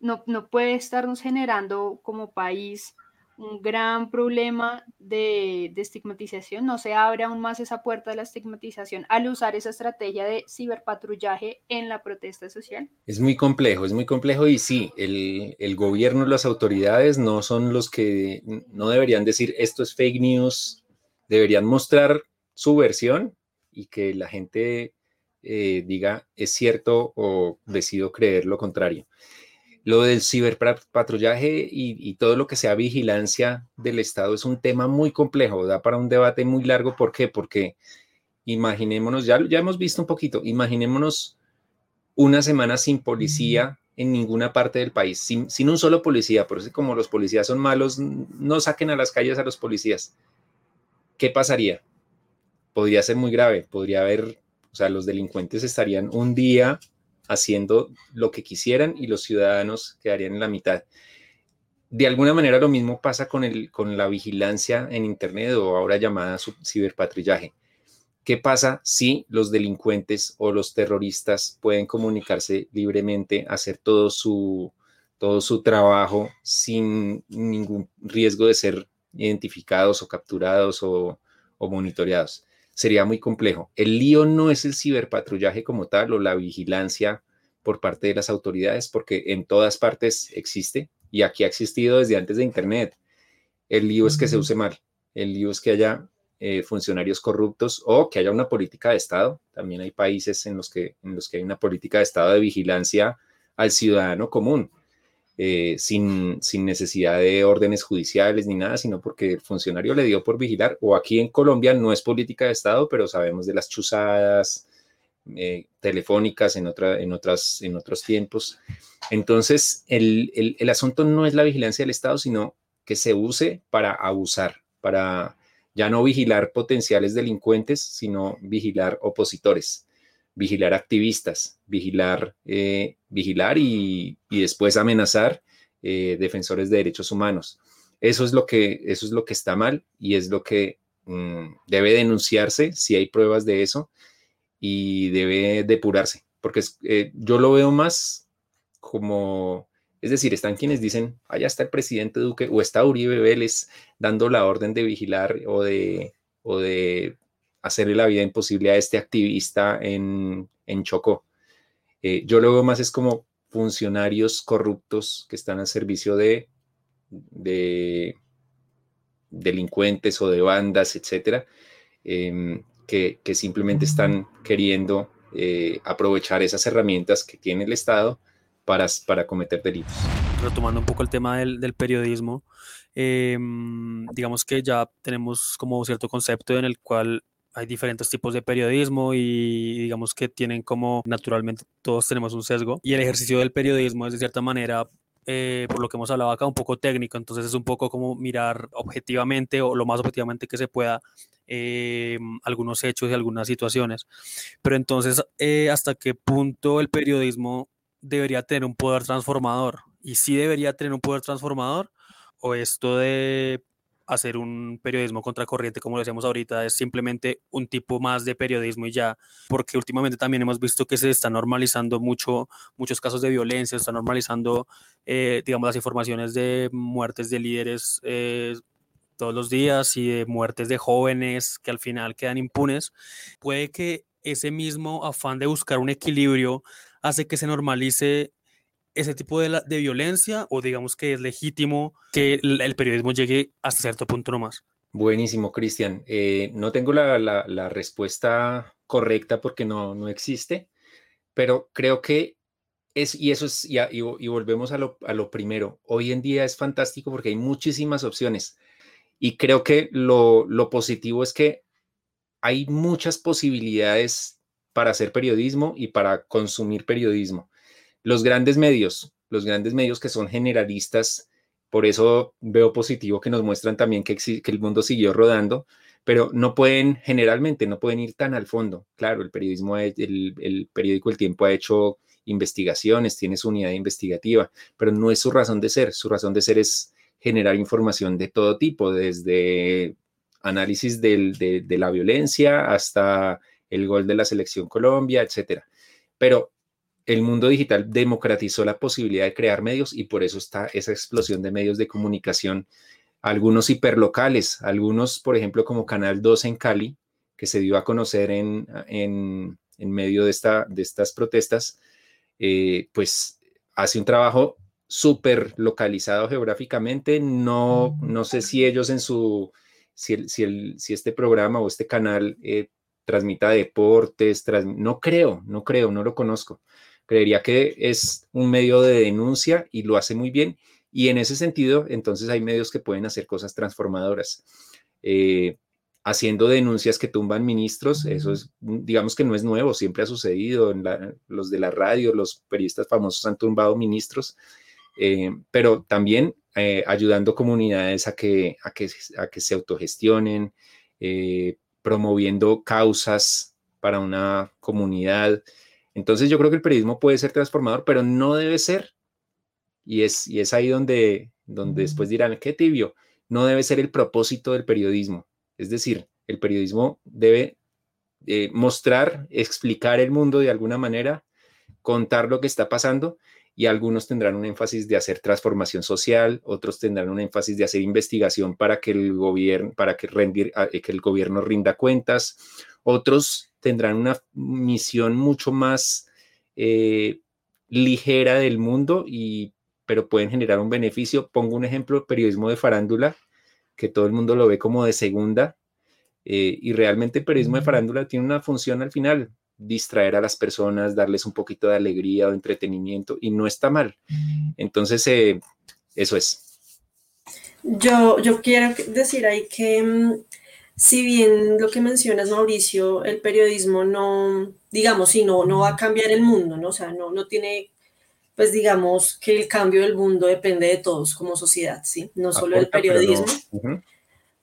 No, no puede estarnos generando como país un gran problema de, estigmatización, no se abre aún más esa puerta de la estigmatización al usar esa estrategia de ciberpatrullaje en la protesta social? Es muy complejo, es muy complejo y sí, el, el gobierno, las autoridades no son los que no deberían decir esto es fake news, deberían mostrar su versión y que la gente eh, diga es cierto o decido creer lo contrario. Lo del ciberpatrullaje y, y, todo lo que sea vigilancia del Estado es un tema muy complejo, da para un debate muy largo. ¿Por qué? Porque imaginémonos, ya, ya hemos visto un poquito, imaginémonos una semana sin policía en ninguna parte del país, sin, sin un solo policía, por eso como los policías son malos, no saquen a las calles a los policías. ¿Qué pasaría? Podría ser muy grave, podría haber, o sea, los delincuentes estarían un día haciendo lo que quisieran y los ciudadanos quedarían en la mitad. De alguna manera lo mismo pasa con, el, con la vigilancia en Internet o ahora llamada ciberpatrullaje. ¿Qué pasa si los delincuentes o los terroristas pueden comunicarse libremente, hacer todo su, todo su trabajo sin ningún riesgo de ser identificados o capturados o, o monitoreados? Sería muy complejo. El lío no es el ciberpatrullaje como tal o la vigilancia por parte de las autoridades, porque en todas partes existe y aquí ha existido desde antes de Internet. El lío es que se use mal, el lío es que haya eh, funcionarios corruptos o que haya una política de Estado. También hay países en los, que, en los que hay una política de Estado de vigilancia al ciudadano común. Eh, sin, sin, necesidad de órdenes judiciales ni nada, sino porque el funcionario le dio por vigilar, o aquí en Colombia no es política de Estado, pero sabemos de las chuzadas eh, telefónicas en, otra, en, otras, en otros tiempos. Entonces, el, el, el asunto no es la vigilancia del Estado, sino que se use para abusar, para ya no vigilar potenciales delincuentes, sino vigilar opositores vigilar activistas, vigilar, eh, vigilar y, después amenazar eh, defensores de derechos humanos. Eso es, lo que, eso es lo que está mal y es lo que mm, debe denunciarse si hay pruebas de eso y debe depurarse, porque eh, yo lo veo más como, es decir, están quienes dicen, allá está el presidente Duque o está Uribe Vélez dando la orden de vigilar o de, o de hacerle la vida imposible a este activista en, en Chocó. Eh, yo lo veo más es como funcionarios corruptos que están al servicio de, de, delincuentes o de bandas, etcétera, em, que, simplemente están queriendo eh, aprovechar esas herramientas que tiene el Estado para, para cometer delitos. Retomando un poco el tema del, del periodismo, em, digamos que ya tenemos como cierto concepto en el cual hay diferentes tipos de periodismo y digamos que tienen como naturalmente todos tenemos un sesgo y el ejercicio del periodismo es de cierta manera eh, por lo que hemos hablado acá, un poco técnico, entonces es un poco como mirar objetivamente o lo más objetivamente que se pueda eh, algunos hechos y algunas situaciones. Pero entonces, eh, ¿hasta qué punto el periodismo debería tener un poder transformador? ¿Y si debería tener un poder transformador? ¿O esto de hacer un periodismo contracorriente, como lo decíamos ahorita, es simplemente un tipo más de periodismo y ya, porque últimamente también hemos visto que se está normalizando mucho, muchos casos de violencia, se está normalizando, eh, digamos, las informaciones de muertes de líderes eh, todos los días y de muertes de jóvenes que al final quedan impunes. Puede que ese mismo afán de buscar un equilibrio hace que se normalice ese tipo de, de, violencia o digamos que es legítimo que el, periodismo llegue hasta cierto punto nomás? Buenísimo, Cristian. Eh, no tengo la, la, respuesta correcta porque no, no existe, pero creo que es, y eso es, y, y, volvemos a lo, a lo primero, hoy en día es fantástico porque hay muchísimas opciones y creo que lo, lo positivo es que hay muchas posibilidades para hacer periodismo y para consumir periodismo los grandes medios, los grandes medios que son generalistas, por eso veo positivo que nos muestran también que, que el mundo siguió rodando, pero no pueden, generalmente, no pueden ir tan al fondo. Claro, el periodismo, el, el periódico El Tiempo ha hecho investigaciones, tiene su unidad investigativa, pero no es su razón de ser. Su razón de ser es generar información de todo tipo, desde análisis de, de, la violencia hasta el gol de la selección Colombia, etcétera. Pero el mundo digital democratizó la posibilidad de crear medios y por eso está esa explosión de medios de comunicación, algunos hiperlocales, algunos, por ejemplo, como Canal 2 en Cali, que se dio a conocer en, en, medio de, esta, de estas protestas, eh, pues hace un trabajo súper localizado geográficamente. No, no sé si ellos en su, si, si, si este programa o este canal eh, transmita deportes, no creo, no creo, no lo conozco Creería que es un medio de denuncia y lo hace muy bien. Y en ese sentido, entonces hay medios que pueden hacer cosas transformadoras. Eh, haciendo denuncias que tumban ministros, eso es, digamos que no es nuevo, siempre ha sucedido, en los de la radio, los periodistas famosos han tumbado ministros, eh, pero también eh, ayudando comunidades a que, a que, a que se autogestionen, promoviendo causas para una comunidad, entonces yo creo que el periodismo puede ser transformador, pero no debe ser, y es, y es ahí donde, donde después dirán, qué tibio, no debe ser el propósito del periodismo. Es decir, el periodismo debe eh, mostrar, explicar el mundo de alguna manera, contar lo que está pasando y algunos tendrán un énfasis de hacer transformación social, otros tendrán un énfasis de hacer investigación para que el gobierno, para que, rendir, eh, que el gobierno rinda cuentas, otros tendrán una misión mucho más eh, ligera del mundo, y, pero pueden generar un beneficio. Pongo un ejemplo, periodismo de farándula, que todo el mundo lo ve como de segunda, eh, y realmente el periodismo de farándula tiene una función al final, distraer a las personas, darles un poquito de alegría o entretenimiento, y no está mal. Entonces, eh, eso es. Yo, yo quiero decir ahí que mm, si bien lo que mencionas, Mauricio, el periodismo no, digamos, si no, no va a cambiar el mundo, ¿no? O sea, no, no tiene, pues digamos que el cambio del mundo depende de todos como sociedad, ¿sí? No solo del periodismo.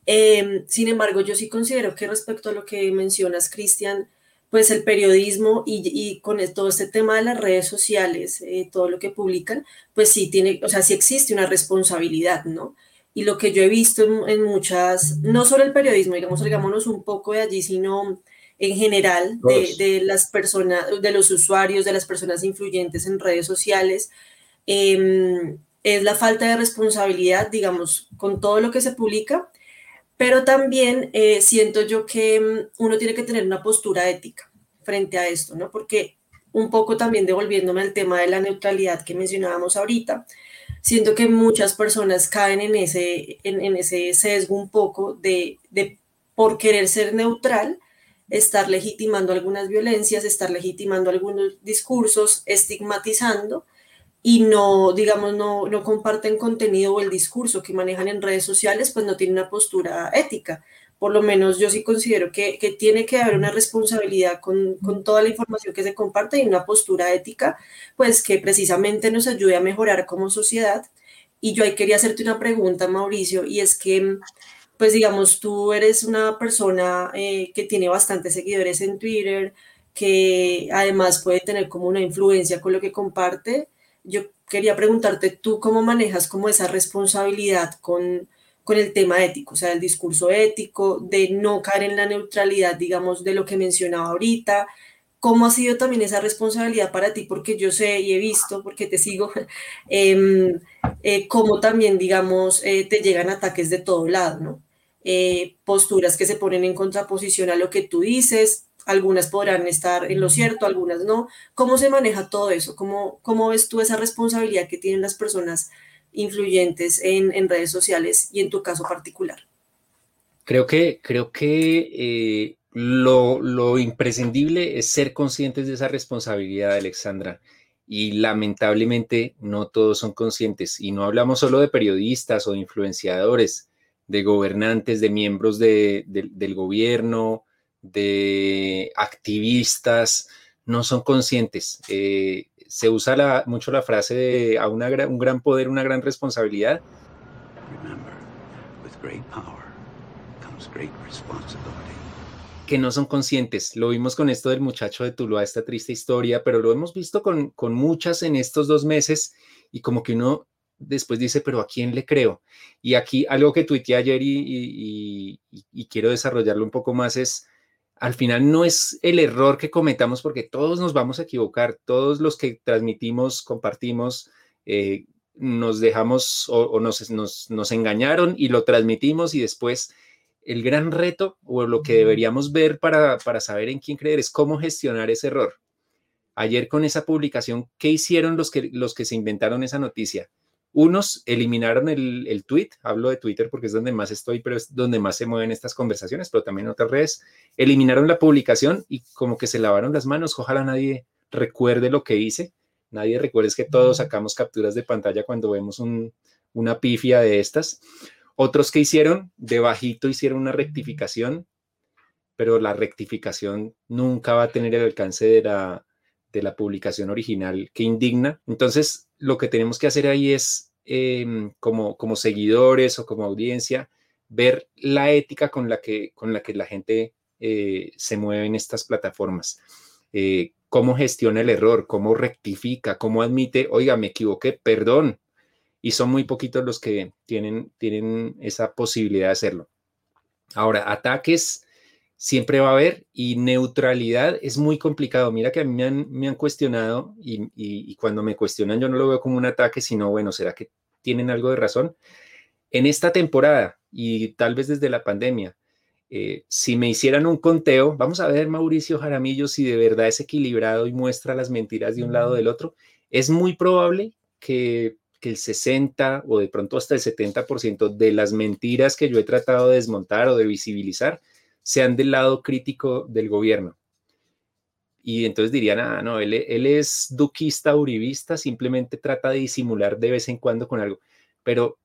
Em, sin embargo, yo sí considero que respecto a lo que mencionas, Cristian, pues el periodismo y, y, con todo este tema de las redes sociales, eh, todo lo que publican, pues sí tiene, o sea, sí existe una responsabilidad, ¿no? Y lo que yo he visto en, muchas, no solo el periodismo, digamos, salgámonos un poco de allí, sino en general de, las personas, de los usuarios, de las personas influyentes en redes sociales, em, es la falta de responsabilidad, digamos, con todo lo que se publica, pero también eh, siento yo que em, uno tiene que tener una postura ética frente a esto, ¿no? Porque un poco también devolviéndome al tema de la neutralidad que mencionábamos ahorita, siento que muchas personas caen en ese, en, ese sesgo un poco de, de, por querer ser neutral, estar legitimando algunas violencias, estar legitimando algunos discursos, estigmatizando y no, digamos, no, no comparten contenido o el discurso que manejan en redes sociales, pues no tienen una postura ética por lo menos yo sí considero que, que tiene que haber una responsabilidad con, con, toda la información que se comparte y una postura ética, pues que precisamente nos ayude a mejorar como sociedad. Y yo ahí quería hacerte una pregunta, Mauricio, y es que, pues digamos, tú eres una persona eh, que tiene bastantes seguidores en Twitter, que además puede tener como una influencia con lo que comparte. Yo quería preguntarte, ¿tú cómo manejas como esa responsabilidad con con el tema ético, o sea, el discurso ético, de no caer en la neutralidad, digamos, de lo que mencionaba ahorita. ¿Cómo ha sido también esa responsabilidad para ti? Porque yo sé y he visto, porque te sigo, eh, eh, cómo también, digamos, eh, te llegan ataques de todo lado, ¿no? Eh, posturas que se ponen en contraposición a lo que tú dices, algunas podrán estar en lo cierto, algunas no. ¿Cómo se maneja todo eso? ¿Cómo, cómo ves tú esa responsabilidad que tienen las personas influyentes en, redes sociales y en tu caso particular? Creo que, creo que eh, lo, imprescindible es ser conscientes de esa responsabilidad, Alexandra. Y lamentablemente no todos son conscientes. Y no hablamos solo de periodistas o de influenciadores, de gobernantes, de miembros de, de, del gobierno, de activistas, no son conscientes. Eh, se usa la, mucho la frase de a una, un gran poder, una gran responsabilidad. Que no son conscientes. Lo vimos con esto del muchacho de Tuluá, esta triste historia, pero lo hemos visto con, con muchas en estos dos meses y como que uno después dice, pero ¿a quién le creo? Y aquí algo que tuiteé ayer y, y, y quiero desarrollarlo un poco más es al final no es el error que cometamos porque todos nos vamos a equivocar, todos los que transmitimos, compartimos, eh, nos dejamos o, nos, nos, engañaron y lo transmitimos y después el gran reto o lo que deberíamos ver para, para saber en quién creer es cómo gestionar ese error. Ayer con esa publicación, ¿qué hicieron los que, los que se inventaron esa noticia? Unos eliminaron el, el, tweet, hablo de Twitter porque es donde más estoy, pero es donde más se mueven estas conversaciones, pero también en otras redes. Eliminaron la publicación y como que se lavaron las manos. Ojalá nadie recuerde lo que hice. Nadie recuerde es que todos sacamos capturas de pantalla cuando vemos un, una pifia de estas. Otros que hicieron, debajito hicieron una rectificación, pero la rectificación nunca va a tener el alcance de la, de la publicación original que indigna. Entonces, lo que tenemos que hacer ahí es, em, como, como seguidores o como audiencia, ver la ética con la que, con la, que la gente eh, se mueve en estas plataformas. Eh, cómo gestiona el error, cómo rectifica, cómo admite, oiga, me equivoqué, perdón. Y son muy poquitos los que tienen, tienen esa posibilidad de hacerlo. Ahora, ataques siempre va a haber y neutralidad es muy complicado. Mira que a mí me han, me han cuestionado y, cuando me cuestionan yo no lo veo como un ataque, sino, bueno, ¿será que tienen algo de razón? En esta temporada y tal vez desde la pandemia, eh, si me hicieran un conteo, vamos a ver Mauricio Jaramillo si de verdad es equilibrado y muestra las mentiras de un lado o del otro, es muy probable que, que el 60 o de pronto hasta el 70% de las mentiras que yo he tratado de desmontar o de visibilizar, sean del lado crítico del gobierno. Y entonces dirían, ah, no, él, es duquista, uribista, simplemente trata de disimular de vez en cuando con algo. Pero,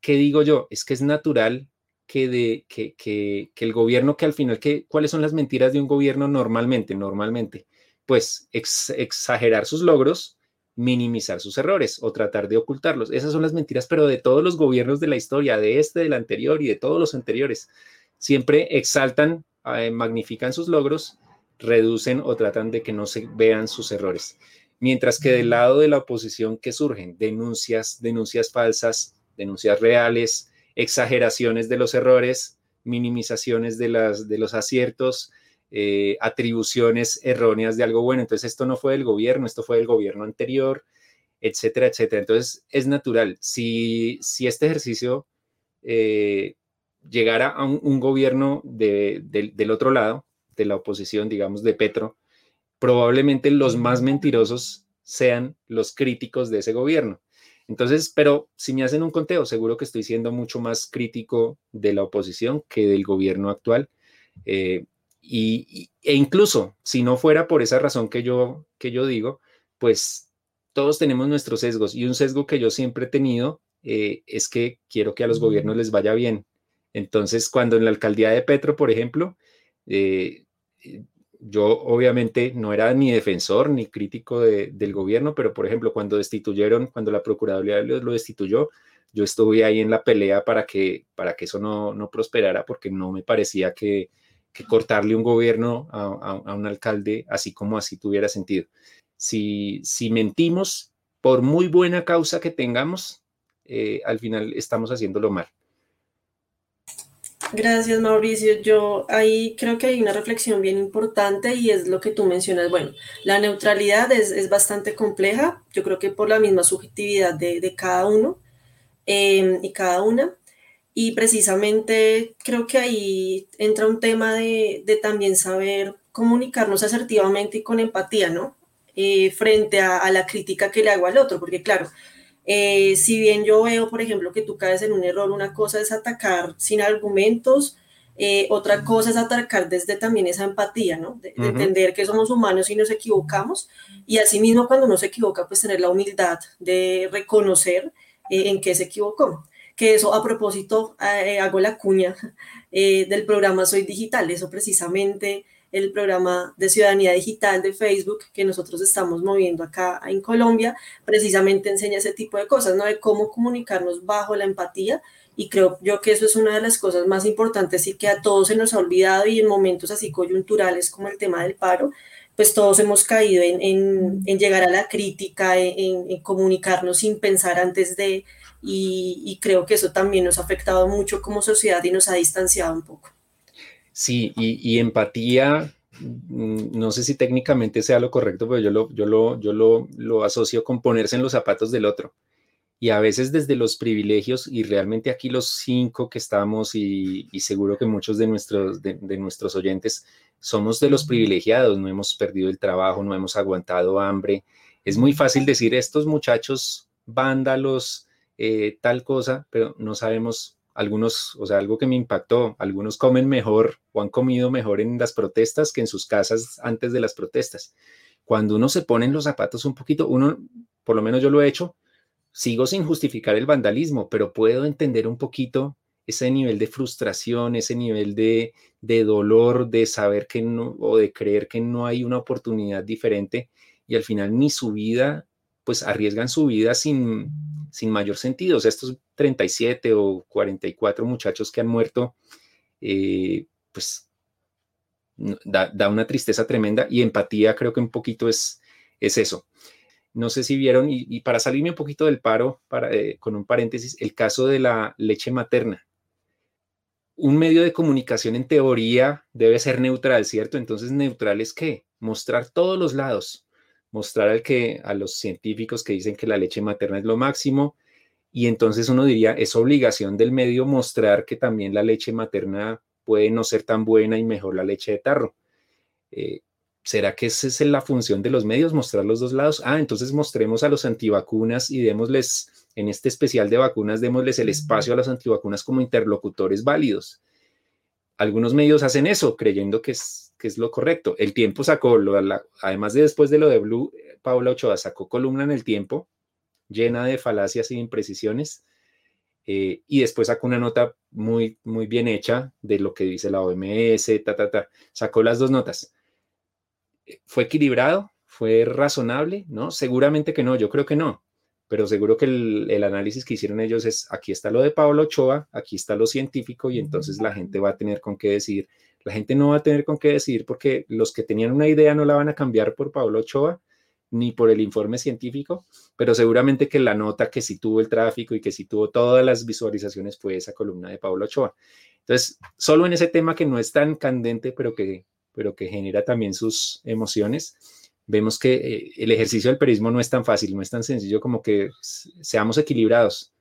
¿qué digo yo? Es que es natural que, de, que, que, el gobierno, que al final, que, ¿cuáles son las mentiras de un gobierno normalmente? Normalmente, pues exagerar sus logros, minimizar sus errores o tratar de ocultarlos. Esas son las mentiras, pero de todos los gobiernos de la historia, de este, del anterior y de todos los anteriores siempre exaltan, eh, magnifican sus logros, reducen o tratan de que no se vean sus errores. Mientras que del lado de la oposición que surgen denuncias, denuncias falsas, denuncias reales, exageraciones de los errores, minimizaciones de, las, de los aciertos, eh, atribuciones erróneas de algo bueno. Entonces esto no fue del gobierno, esto fue del gobierno anterior, etcétera, etcétera. Entonces es natural. Si, si este ejercicio eh, llegara a un, gobierno del otro lado, de la oposición, digamos, de Petro, probablemente los más mentirosos sean los críticos de ese gobierno. Entonces, pero si me hacen un conteo, seguro que estoy siendo mucho más crítico de la oposición que del gobierno actual. Eh, y, e incluso si no fuera por esa razón que yo, que yo digo, pues todos tenemos nuestros sesgos y un sesgo que yo siempre he tenido eh, es que quiero que a los gobiernos les vaya bien. Entonces, cuando en la alcaldía de Petro, por ejemplo, eh, yo obviamente no era ni defensor ni crítico del gobierno, pero por ejemplo, cuando destituyeron, cuando la Procuraduría lo, destituyó, yo estuve ahí en la pelea para que, para que eso no, no prosperara, porque no me parecía que, cortarle un gobierno a, un alcalde así como así tuviera sentido. Si, si mentimos, por muy buena causa que tengamos, eh, al final estamos haciéndolo mal. Gracias, Mauricio. Yo ahí creo que hay una reflexión bien importante y es lo que tú mencionas. Bueno, la neutralidad es, bastante compleja, yo creo que por la misma subjetividad de, cada uno em, y cada una. Y precisamente creo que ahí entra un tema de, también saber comunicarnos asertivamente y con empatía, ¿no? Eh, frente a, a la crítica que le hago al otro, porque claro, eh, si bien yo veo, por ejemplo, que tú caes en un error, una cosa es atacar sin argumentos, eh, otra cosa es atacar desde también esa empatía, ¿no? De, entender que somos humanos y nos equivocamos. Y asimismo, cuando uno se equivoca, pues tener la humildad de reconocer eh, en qué se equivocó. Que eso, a propósito, hago la cuña del programa Soy Digital. Eso precisamente el programa de ciudadanía digital de Facebook que nosotros estamos moviendo acá en Colombia, precisamente enseña ese tipo de cosas, ¿no? De cómo comunicarnos bajo la empatía. Y creo yo que eso es una de las cosas más importantes y que a todos se nos ha olvidado y en momentos así coyunturales como el tema del paro, pues todos hemos caído en, llegar a la crítica, en, comunicarnos sin pensar antes de, y creo que eso también nos ha afectado mucho como sociedad y nos ha distanciado un poco. Sí, y, empatía, mm, no sé si técnicamente sea lo correcto, pero yo, lo, yo, lo, yo lo, asocio con ponerse en los zapatos del otro. Y a veces desde los privilegios, y realmente aquí los cinco que estamos, y, seguro que muchos de nuestros, de, nuestros oyentes, somos de los privilegiados, no hemos perdido el trabajo, no hemos aguantado hambre. Es muy fácil decir estos muchachos vándalos, eh, tal cosa, pero no sabemos algunos, o sea, algo que me impactó, algunos comen mejor o han comido mejor en las protestas que en sus casas antes de las protestas. Cuando uno se pone en los zapatos un poquito, uno, por lo menos yo lo he hecho, sigo sin justificar el vandalismo, pero puedo entender un poquito ese nivel de frustración, ese nivel de, de dolor, de saber que no, o de creer que no hay una oportunidad diferente y al final ni su vida, pues arriesgan su vida sin, sin mayor sentido. O sea, estos 37 o 44 muchachos que han muerto, eh, pues da, una tristeza tremenda y empatía creo que un poquito es, es eso. No sé si vieron, y, para salirme un poquito del paro, para, eh, con un paréntesis, el caso de la leche materna. Un medio de comunicación en teoría debe ser neutral, ¿cierto? Entonces, neutral es qué? Mostrar todos los lados, mostrar al que, a los científicos que dicen que la leche materna es lo máximo, y entonces uno diría, es obligación del medio mostrar que también la leche materna puede no ser tan buena y mejor la leche de tarro. Eh, ¿Será que esa es la función de los medios, mostrar los dos lados? Ah, entonces mostremos a los antivacunas y démosles, en este especial de vacunas, démosles el espacio a los antivacunas como interlocutores válidos. Algunos medios hacen eso, creyendo que es, que es lo correcto. El tiempo sacó, además de después de lo de Blue, Paula Ochoa sacó columna en el tiempo llena de falacias e imprecisiones. Eh, y después sacó una nota muy, muy bien hecha de lo que dice la OMS, ta, ta, ta. Sacó las dos notas. ¿Fue equilibrado? ¿Fue razonable? ¿No? Seguramente que no, yo creo que no. Pero seguro que el, el análisis que hicieron ellos es, aquí está lo de Pablo Ochoa, aquí está lo científico y entonces la gente va a tener con qué decir. La gente no va a tener con qué decir porque los que tenían una idea no la van a cambiar por Pablo Ochoa ni por el informe científico, pero seguramente que la nota que sí tuvo el tráfico y que sí tuvo todas las visualizaciones fue esa columna de Pablo Ochoa. Entonces, solo en ese tema que no es tan candente, pero que, pero que genera también sus emociones, vemos que eh, el ejercicio del periodismo no es tan fácil, no es tan sencillo como que seamos equilibrados.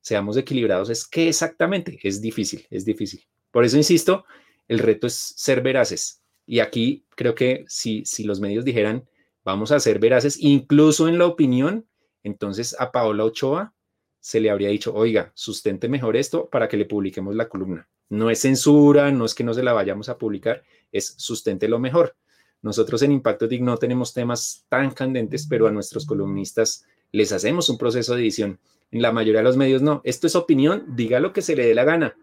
Seamos equilibrados, es que exactamente es difícil, es difícil. Por eso insisto, el reto es ser veraces. Y aquí creo que si, si los medios dijeran, vamos a ser veraces, incluso en la opinión, Entonces a Paola Ochoa se le habría dicho, oiga, sustente mejor esto para que le publiquemos la columna. No es censura, no es que no se la vayamos a publicar, es sustente lo mejor. Nosotros en Impacto Dig no tenemos temas tan candentes, pero a nuestros columnistas les hacemos un proceso de edición. En la mayoría de los medios no. Esto es opinión, diga lo que se le dé la gana.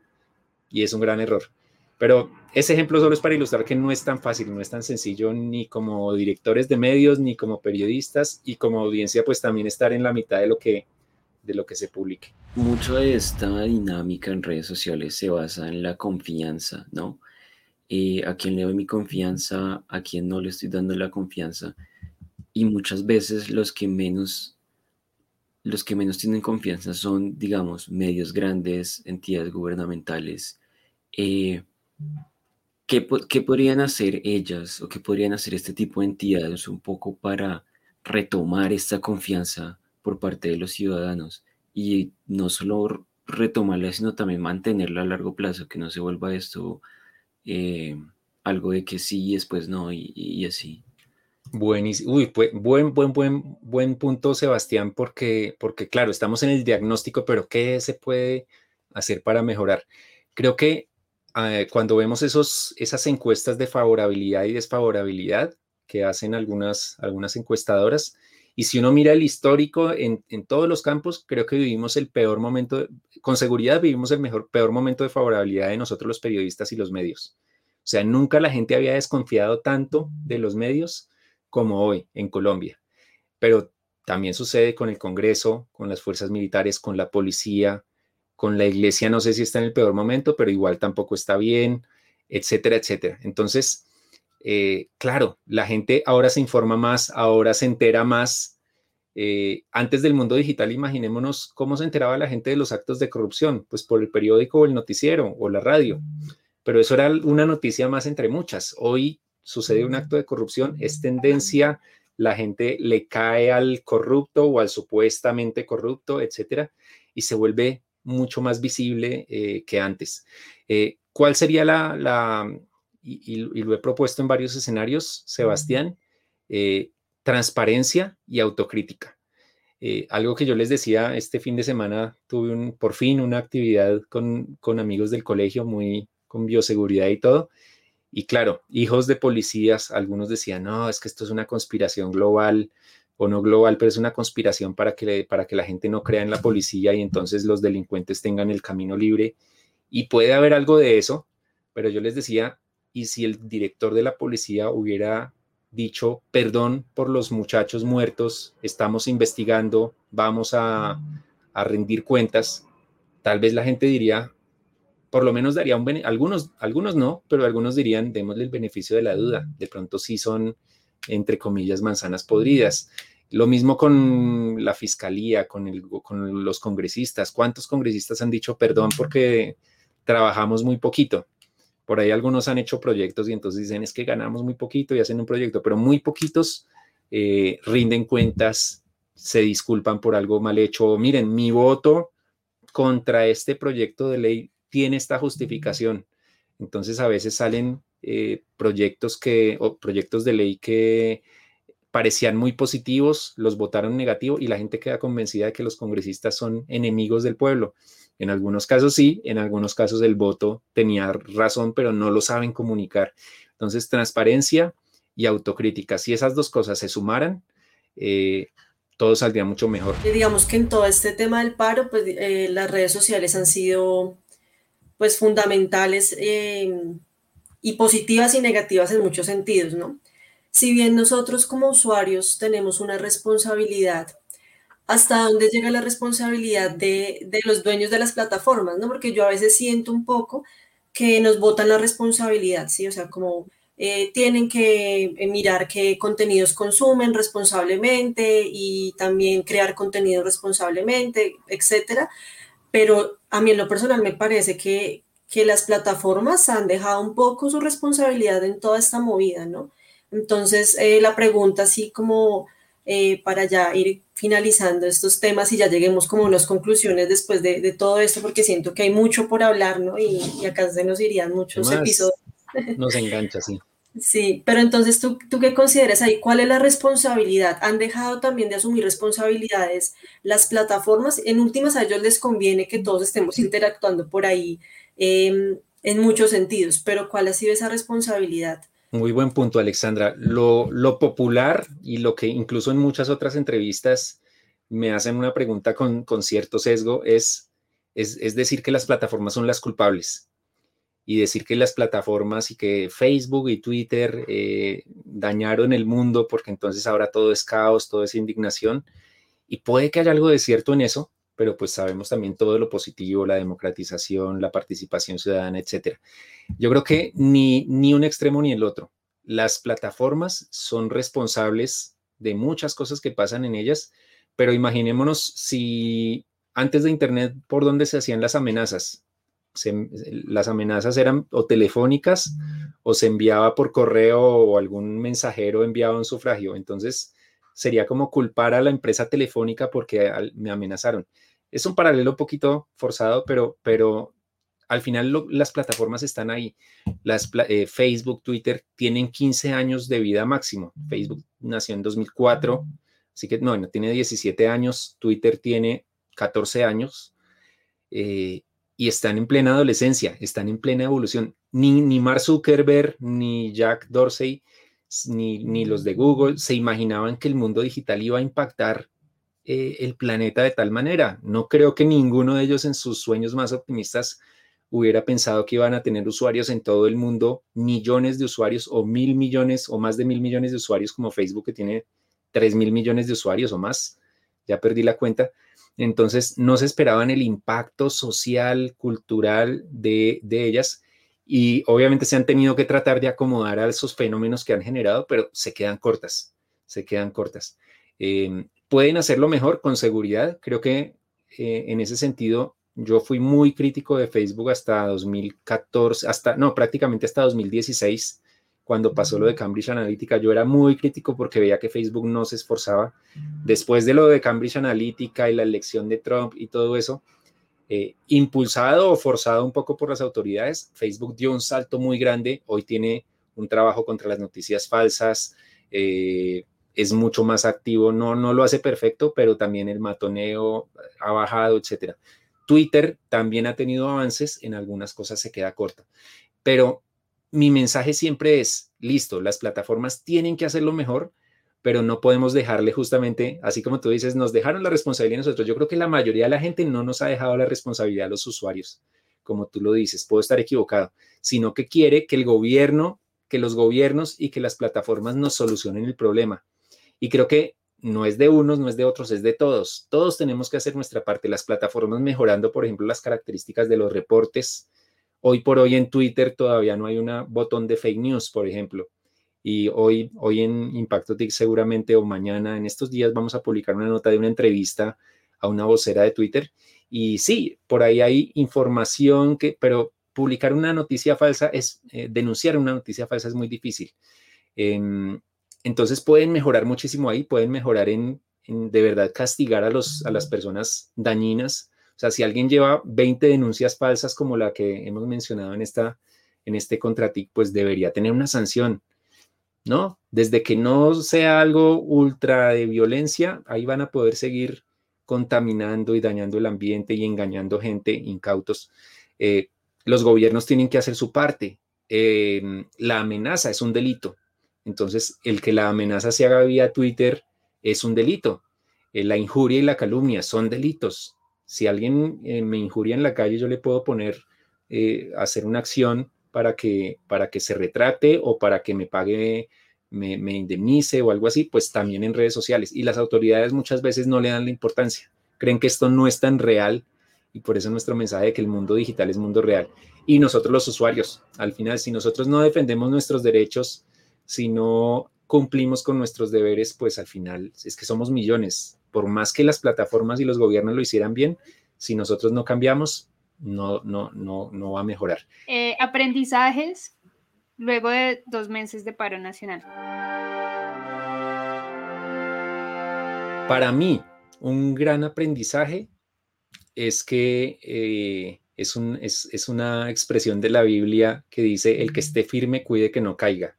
Y es un gran error. Pero ese ejemplo solo es para ilustrar que no es tan fácil, no es tan sencillo ni como directores de medios, ni como periodistas y como audiencia, pues también estar en la mitad de lo que, de lo que se publique. Mucho de esta dinámica en redes sociales se basa en la confianza, ¿no? Eh, a quién le doy mi confianza, a quién no le estoy dando la confianza. Y muchas veces los que menos, los que menos tienen confianza son, digamos, medios grandes, entidades gubernamentales. Eh, ¿qué, ¿Qué podrían hacer ellas o qué podrían hacer este tipo de entidades un poco para retomar esta confianza por parte de los ciudadanos? Y no solo retomarla, sino también mantenerla a largo plazo, que no se vuelva esto eh, algo de que sí y después no y, así. Buenísimo. Pues, buen, buen, buen, buen punto, Sebastián, porque, porque claro, estamos en el diagnóstico, pero ¿qué se puede hacer para mejorar? Creo que eh, cuando vemos esos, esas encuestas de favorabilidad y desfavorabilidad que hacen algunas, algunas encuestadoras, y si uno mira el histórico en, en, todos los campos, creo que vivimos el peor momento, con seguridad vivimos el mejor, peor momento de favorabilidad de nosotros los periodistas y los medios. O sea, nunca la gente había desconfiado tanto de los medios como hoy en Colombia. Pero también sucede con el Congreso, con las fuerzas militares, con la policía, con la iglesia, no sé si está en el peor momento, pero igual tampoco está bien, etcétera, etcétera. Entonces, eh, claro, la gente ahora se informa más, ahora se entera más. Eh, antes del mundo digital, imaginémonos cómo se enteraba la gente de los actos de corrupción, pues por el periódico o el noticiero o la radio. Pero eso era una noticia más entre muchas. Hoy sucede un acto de corrupción, es tendencia, la gente le cae al corrupto o al supuestamente corrupto, etcétera, y se vuelve mucho más visible eh, que antes. ¿Cuál sería la, y, lo he propuesto en varios escenarios, Sebastián, eh, transparencia y autocrítica. Eh, algo que yo les decía este fin de semana, tuve un, por fin una actividad con, con amigos del colegio, muy con bioseguridad y todo. Y claro, hijos de policías, algunos decían, no, es que esto es una conspiración global o no global, pero es una conspiración para que, para que la gente no crea en la policía y entonces los delincuentes tengan el camino libre. Y puede haber algo de eso, pero yo les decía, y si el director de la policía hubiera dicho, perdón por los muchachos muertos, estamos investigando, vamos a, rendir cuentas, tal vez la gente diría, por lo menos daría un algunos, algunos no, pero algunos dirían, démosle el beneficio de la duda, de pronto sí son, entre comillas, manzanas podridas. Lo mismo con la fiscalía, con, el, con los congresistas. ¿Cuántos congresistas han dicho perdón porque trabajamos muy poquito? Por ahí algunos han hecho proyectos y entonces dicen es que ganamos muy poquito y hacen un proyecto, pero muy poquitos eh, rinden cuentas, se disculpan por algo mal hecho. Miren, mi voto contra este proyecto de ley tiene esta justificación. Entonces a veces salen eh, proyectos que o proyectos de ley que parecían muy positivos, los votaron negativo y la gente queda convencida de que los congresistas son enemigos del pueblo. En algunos casos sí, en algunos casos el voto tenía razón, pero no lo saben comunicar. Entonces, transparencia y autocrítica, si esas dos cosas se sumaran, eh, todo saldría mucho mejor. digamos que en todo este tema del paro, pues eh, las redes sociales han sido pues fundamentales em, y positivas y negativas en muchos sentidos, ¿no? Si bien nosotros como usuarios tenemos una responsabilidad hasta dónde llega la responsabilidad de, los dueños de las plataformas, ¿no? Porque yo a veces siento un poco que nos botan la responsabilidad, ¿sí? O sea, como eh, tienen que eh, mirar qué contenidos consumen responsablemente y también crear contenido responsablemente, etcétera. Pero a mí en lo personal me parece que, que las plataformas han dejado un poco su responsabilidad en toda esta movida, ¿no? Entonces, eh, la pregunta así como eh, para ya ir finalizando estos temas y ya lleguemos como a unas conclusiones después de, todo esto, porque siento que hay mucho por hablar, ¿no? Y, acá se nos irían muchos episodios. Nos engancha, sí. Sí, pero entonces, ¿tú, ¿tú qué consideras ahí? ¿Cuál es la responsabilidad? ¿Han dejado también de asumir responsabilidades las plataformas? En últimas, a ellos les conviene que todos estemos interactuando por ahí eh, en muchos sentidos, pero ¿cuál ha sido esa responsabilidad? Muy buen punto, Alexandra. Lo, popular y lo que incluso en muchas otras entrevistas me hacen una pregunta con, cierto sesgo es, es, es decir que las plataformas son las culpables y decir que las plataformas y que Facebook y Twitter eh, dañaron el mundo porque entonces ahora todo es caos, todo es indignación. Y puede que haya algo de cierto en eso, pero pues sabemos también todo lo positivo, la democratización, la participación ciudadana, etcétera. Yo creo que ni, ni un extremo ni el otro. Las plataformas son responsables de muchas cosas que pasan en ellas, pero imaginémonos si antes de Internet, ¿por dónde se hacían las amenazas? las amenazas eran o telefónicas o se enviaba por correo o algún mensajero enviaba un sufragio. Entonces sería como culpar a la empresa telefónica porque me amenazaron. Es un paralelo un poquito forzado, pero, pero al final las plataformas están ahí. Las, eh, Facebook, Twitter tienen 15 años de vida máximo. Facebook nació en 2004, así que no, no tiene 17 años. Twitter tiene 14 años. Eh, y están en plena adolescencia, están en plena evolución. Ni, ni Mark Zuckerberg, ni Jack Dorsey, ni, ni, los de Google se imaginaban que el mundo digital iba a impactar eh, el planeta de tal manera. No creo que ninguno de ellos en sus sueños más optimistas hubiera pensado que iban a tener usuarios en todo el mundo, millones de usuarios o mil millones o más de mil millones de usuarios como Facebook que tiene tres mil millones de usuarios o más. Ya perdí la cuenta entonces, no se esperaban el impacto social, cultural de, ellas y obviamente se han tenido que tratar de acomodar a esos fenómenos que han generado, pero se quedan cortas, se quedan cortas. Em, pueden hacerlo mejor con seguridad. Creo que eh, en ese sentido yo fui muy crítico de Facebook hasta 2014, hasta, no, prácticamente hasta 2016 cuando pasó lo de Cambridge Analytica, yo era muy crítico porque veía que Facebook no se esforzaba. Después de lo de Cambridge Analytica y la elección de Trump y todo eso, eh, impulsado o forzado un poco por las autoridades, Facebook dio un salto muy grande. Hoy tiene un trabajo contra las noticias falsas, eh, es mucho más activo, no, no lo hace perfecto, pero también el matoneo ha bajado, etcétera. Twitter también ha tenido avances, en algunas cosas se queda corta, pero mi mensaje siempre es, listo, las plataformas tienen que hacerlo mejor, pero no podemos dejarle justamente, así como tú dices, nos dejaron la responsabilidad nosotros. Yo creo que la mayoría de la gente no nos ha dejado la responsabilidad a los usuarios, como tú lo dices, puedo estar equivocado, sino que quiere que el gobierno, que los gobiernos y que las plataformas nos solucionen el problema. Y creo que no es de unos, no es de otros, es de todos. Todos tenemos que hacer nuestra parte. Las plataformas mejorando, por ejemplo, las características de los reportes, Hoy por hoy en Twitter todavía no hay un botón de fake news, por ejemplo. Y hoy, hoy en Impacto TIC seguramente o mañana, en estos días, vamos a publicar una nota de una entrevista a una vocera de Twitter. Y sí, por ahí hay información que, pero publicar una noticia falsa es, eh, denunciar una noticia falsa es muy difícil. Em, entonces pueden mejorar muchísimo ahí, pueden mejorar en, en, de verdad castigar a, los, a las personas dañinas o sea, si alguien lleva 20 denuncias falsas como la que hemos mencionado en, esta, en este contratic, pues debería tener una sanción, ¿no? Desde que no sea algo ultra de violencia, ahí van a poder seguir contaminando y dañando el ambiente y engañando gente, incautos. Eh, los gobiernos tienen que hacer su parte. Em, la amenaza es un delito. Entonces, el que la amenaza se haga vía Twitter es un delito. Eh, la injuria y la calumnia son delitos. Si alguien eh, me injuria en la calle, yo le puedo poner, eh, hacer una acción para que, para que se retrate o para que me pague, me, me indemnice o algo así, pues también en redes sociales. Y las autoridades muchas veces no le dan la importancia, creen que esto no es tan real y por eso nuestro mensaje de que el mundo digital es mundo real. Y nosotros los usuarios, al final, si nosotros no defendemos nuestros derechos, si no cumplimos con nuestros deberes, pues al final es que somos millones por más que las plataformas y los gobiernos lo hicieran bien, si nosotros no cambiamos, no, no, no, no va a mejorar. Eh, aprendizajes luego de dos meses de paro nacional. Para mí, un gran aprendizaje es que eh, es, un, es, es, una expresión de la Biblia que dice, el que esté firme, cuide que no caiga.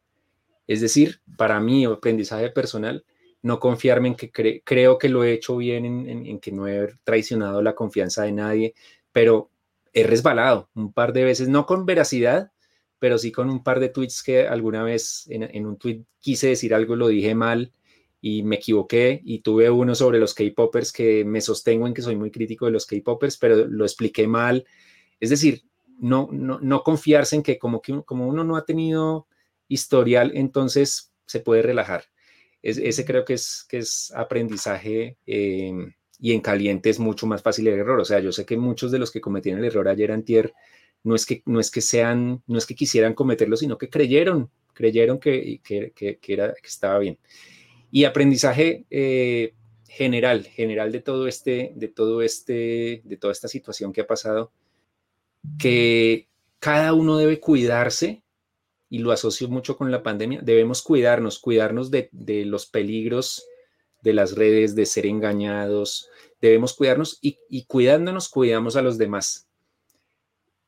Es decir, para mí, aprendizaje personal, no confiarme en que creo que lo he hecho bien, en, que no he traicionado la confianza de nadie, pero he resbalado un par de veces, no con veracidad, pero sí con un par de tweets que alguna vez en, un tweet quise decir algo, lo dije mal y me equivoqué y tuve uno sobre los K-Poppers que me sostengo en que soy muy crítico de los K-Poppers, pero lo expliqué mal. Es decir, no, no, no confiarse en que como, que como uno no ha tenido historial, entonces se puede relajar. ese creo que es, que es aprendizaje em, y en caliente es mucho más fácil el error. O sea, yo sé que muchos de los que cometieron el error ayer antier no es que, no es que sean, no es que quisieran cometerlo, sino que creyeron, creyeron que, que, que era, que estaba bien. Y aprendizaje eh, general, general de todo este, de todo este, de toda esta situación que ha pasado, que cada uno debe cuidarse y lo asocio mucho con la pandemia, debemos cuidarnos, cuidarnos de, los peligros de las redes, de ser engañados, debemos cuidarnos y, y, cuidándonos cuidamos a los demás.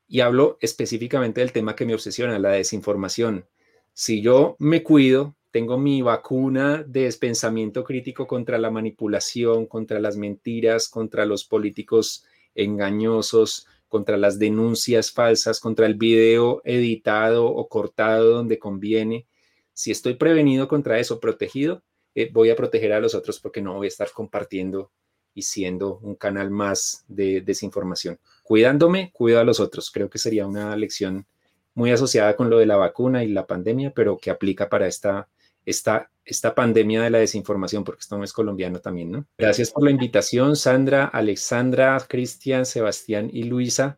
Y hablo específicamente del tema que me obsesiona, la desinformación. Si yo me cuido, tengo mi vacuna de pensamiento crítico contra la manipulación, contra las mentiras, contra los políticos engañosos, contra las denuncias falsas, contra el video editado o cortado donde conviene. Si estoy prevenido contra eso, protegido, eh, voy a proteger a los otros porque no voy a estar compartiendo y siendo un canal más de desinformación. Cuidándome, cuido a los otros. Creo que sería una lección muy asociada con lo de la vacuna y la pandemia, pero que aplica para esta esta, esta pandemia de la desinformación, porque esto no es colombiano también, ¿no? Gracias por la invitación, Sandra, Alexandra, Cristian, Sebastián y Luisa.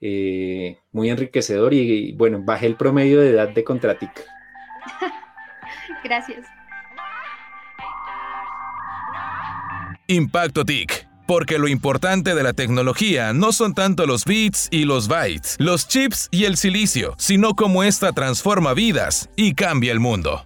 Eh, muy enriquecedor y, bueno, bajé el promedio de edad de Contratic. Gracias. Impacto TIC. Porque lo importante de la tecnología no son tanto los bits y los bytes, los chips y el silicio, sino cómo esta transforma vidas y cambia el mundo.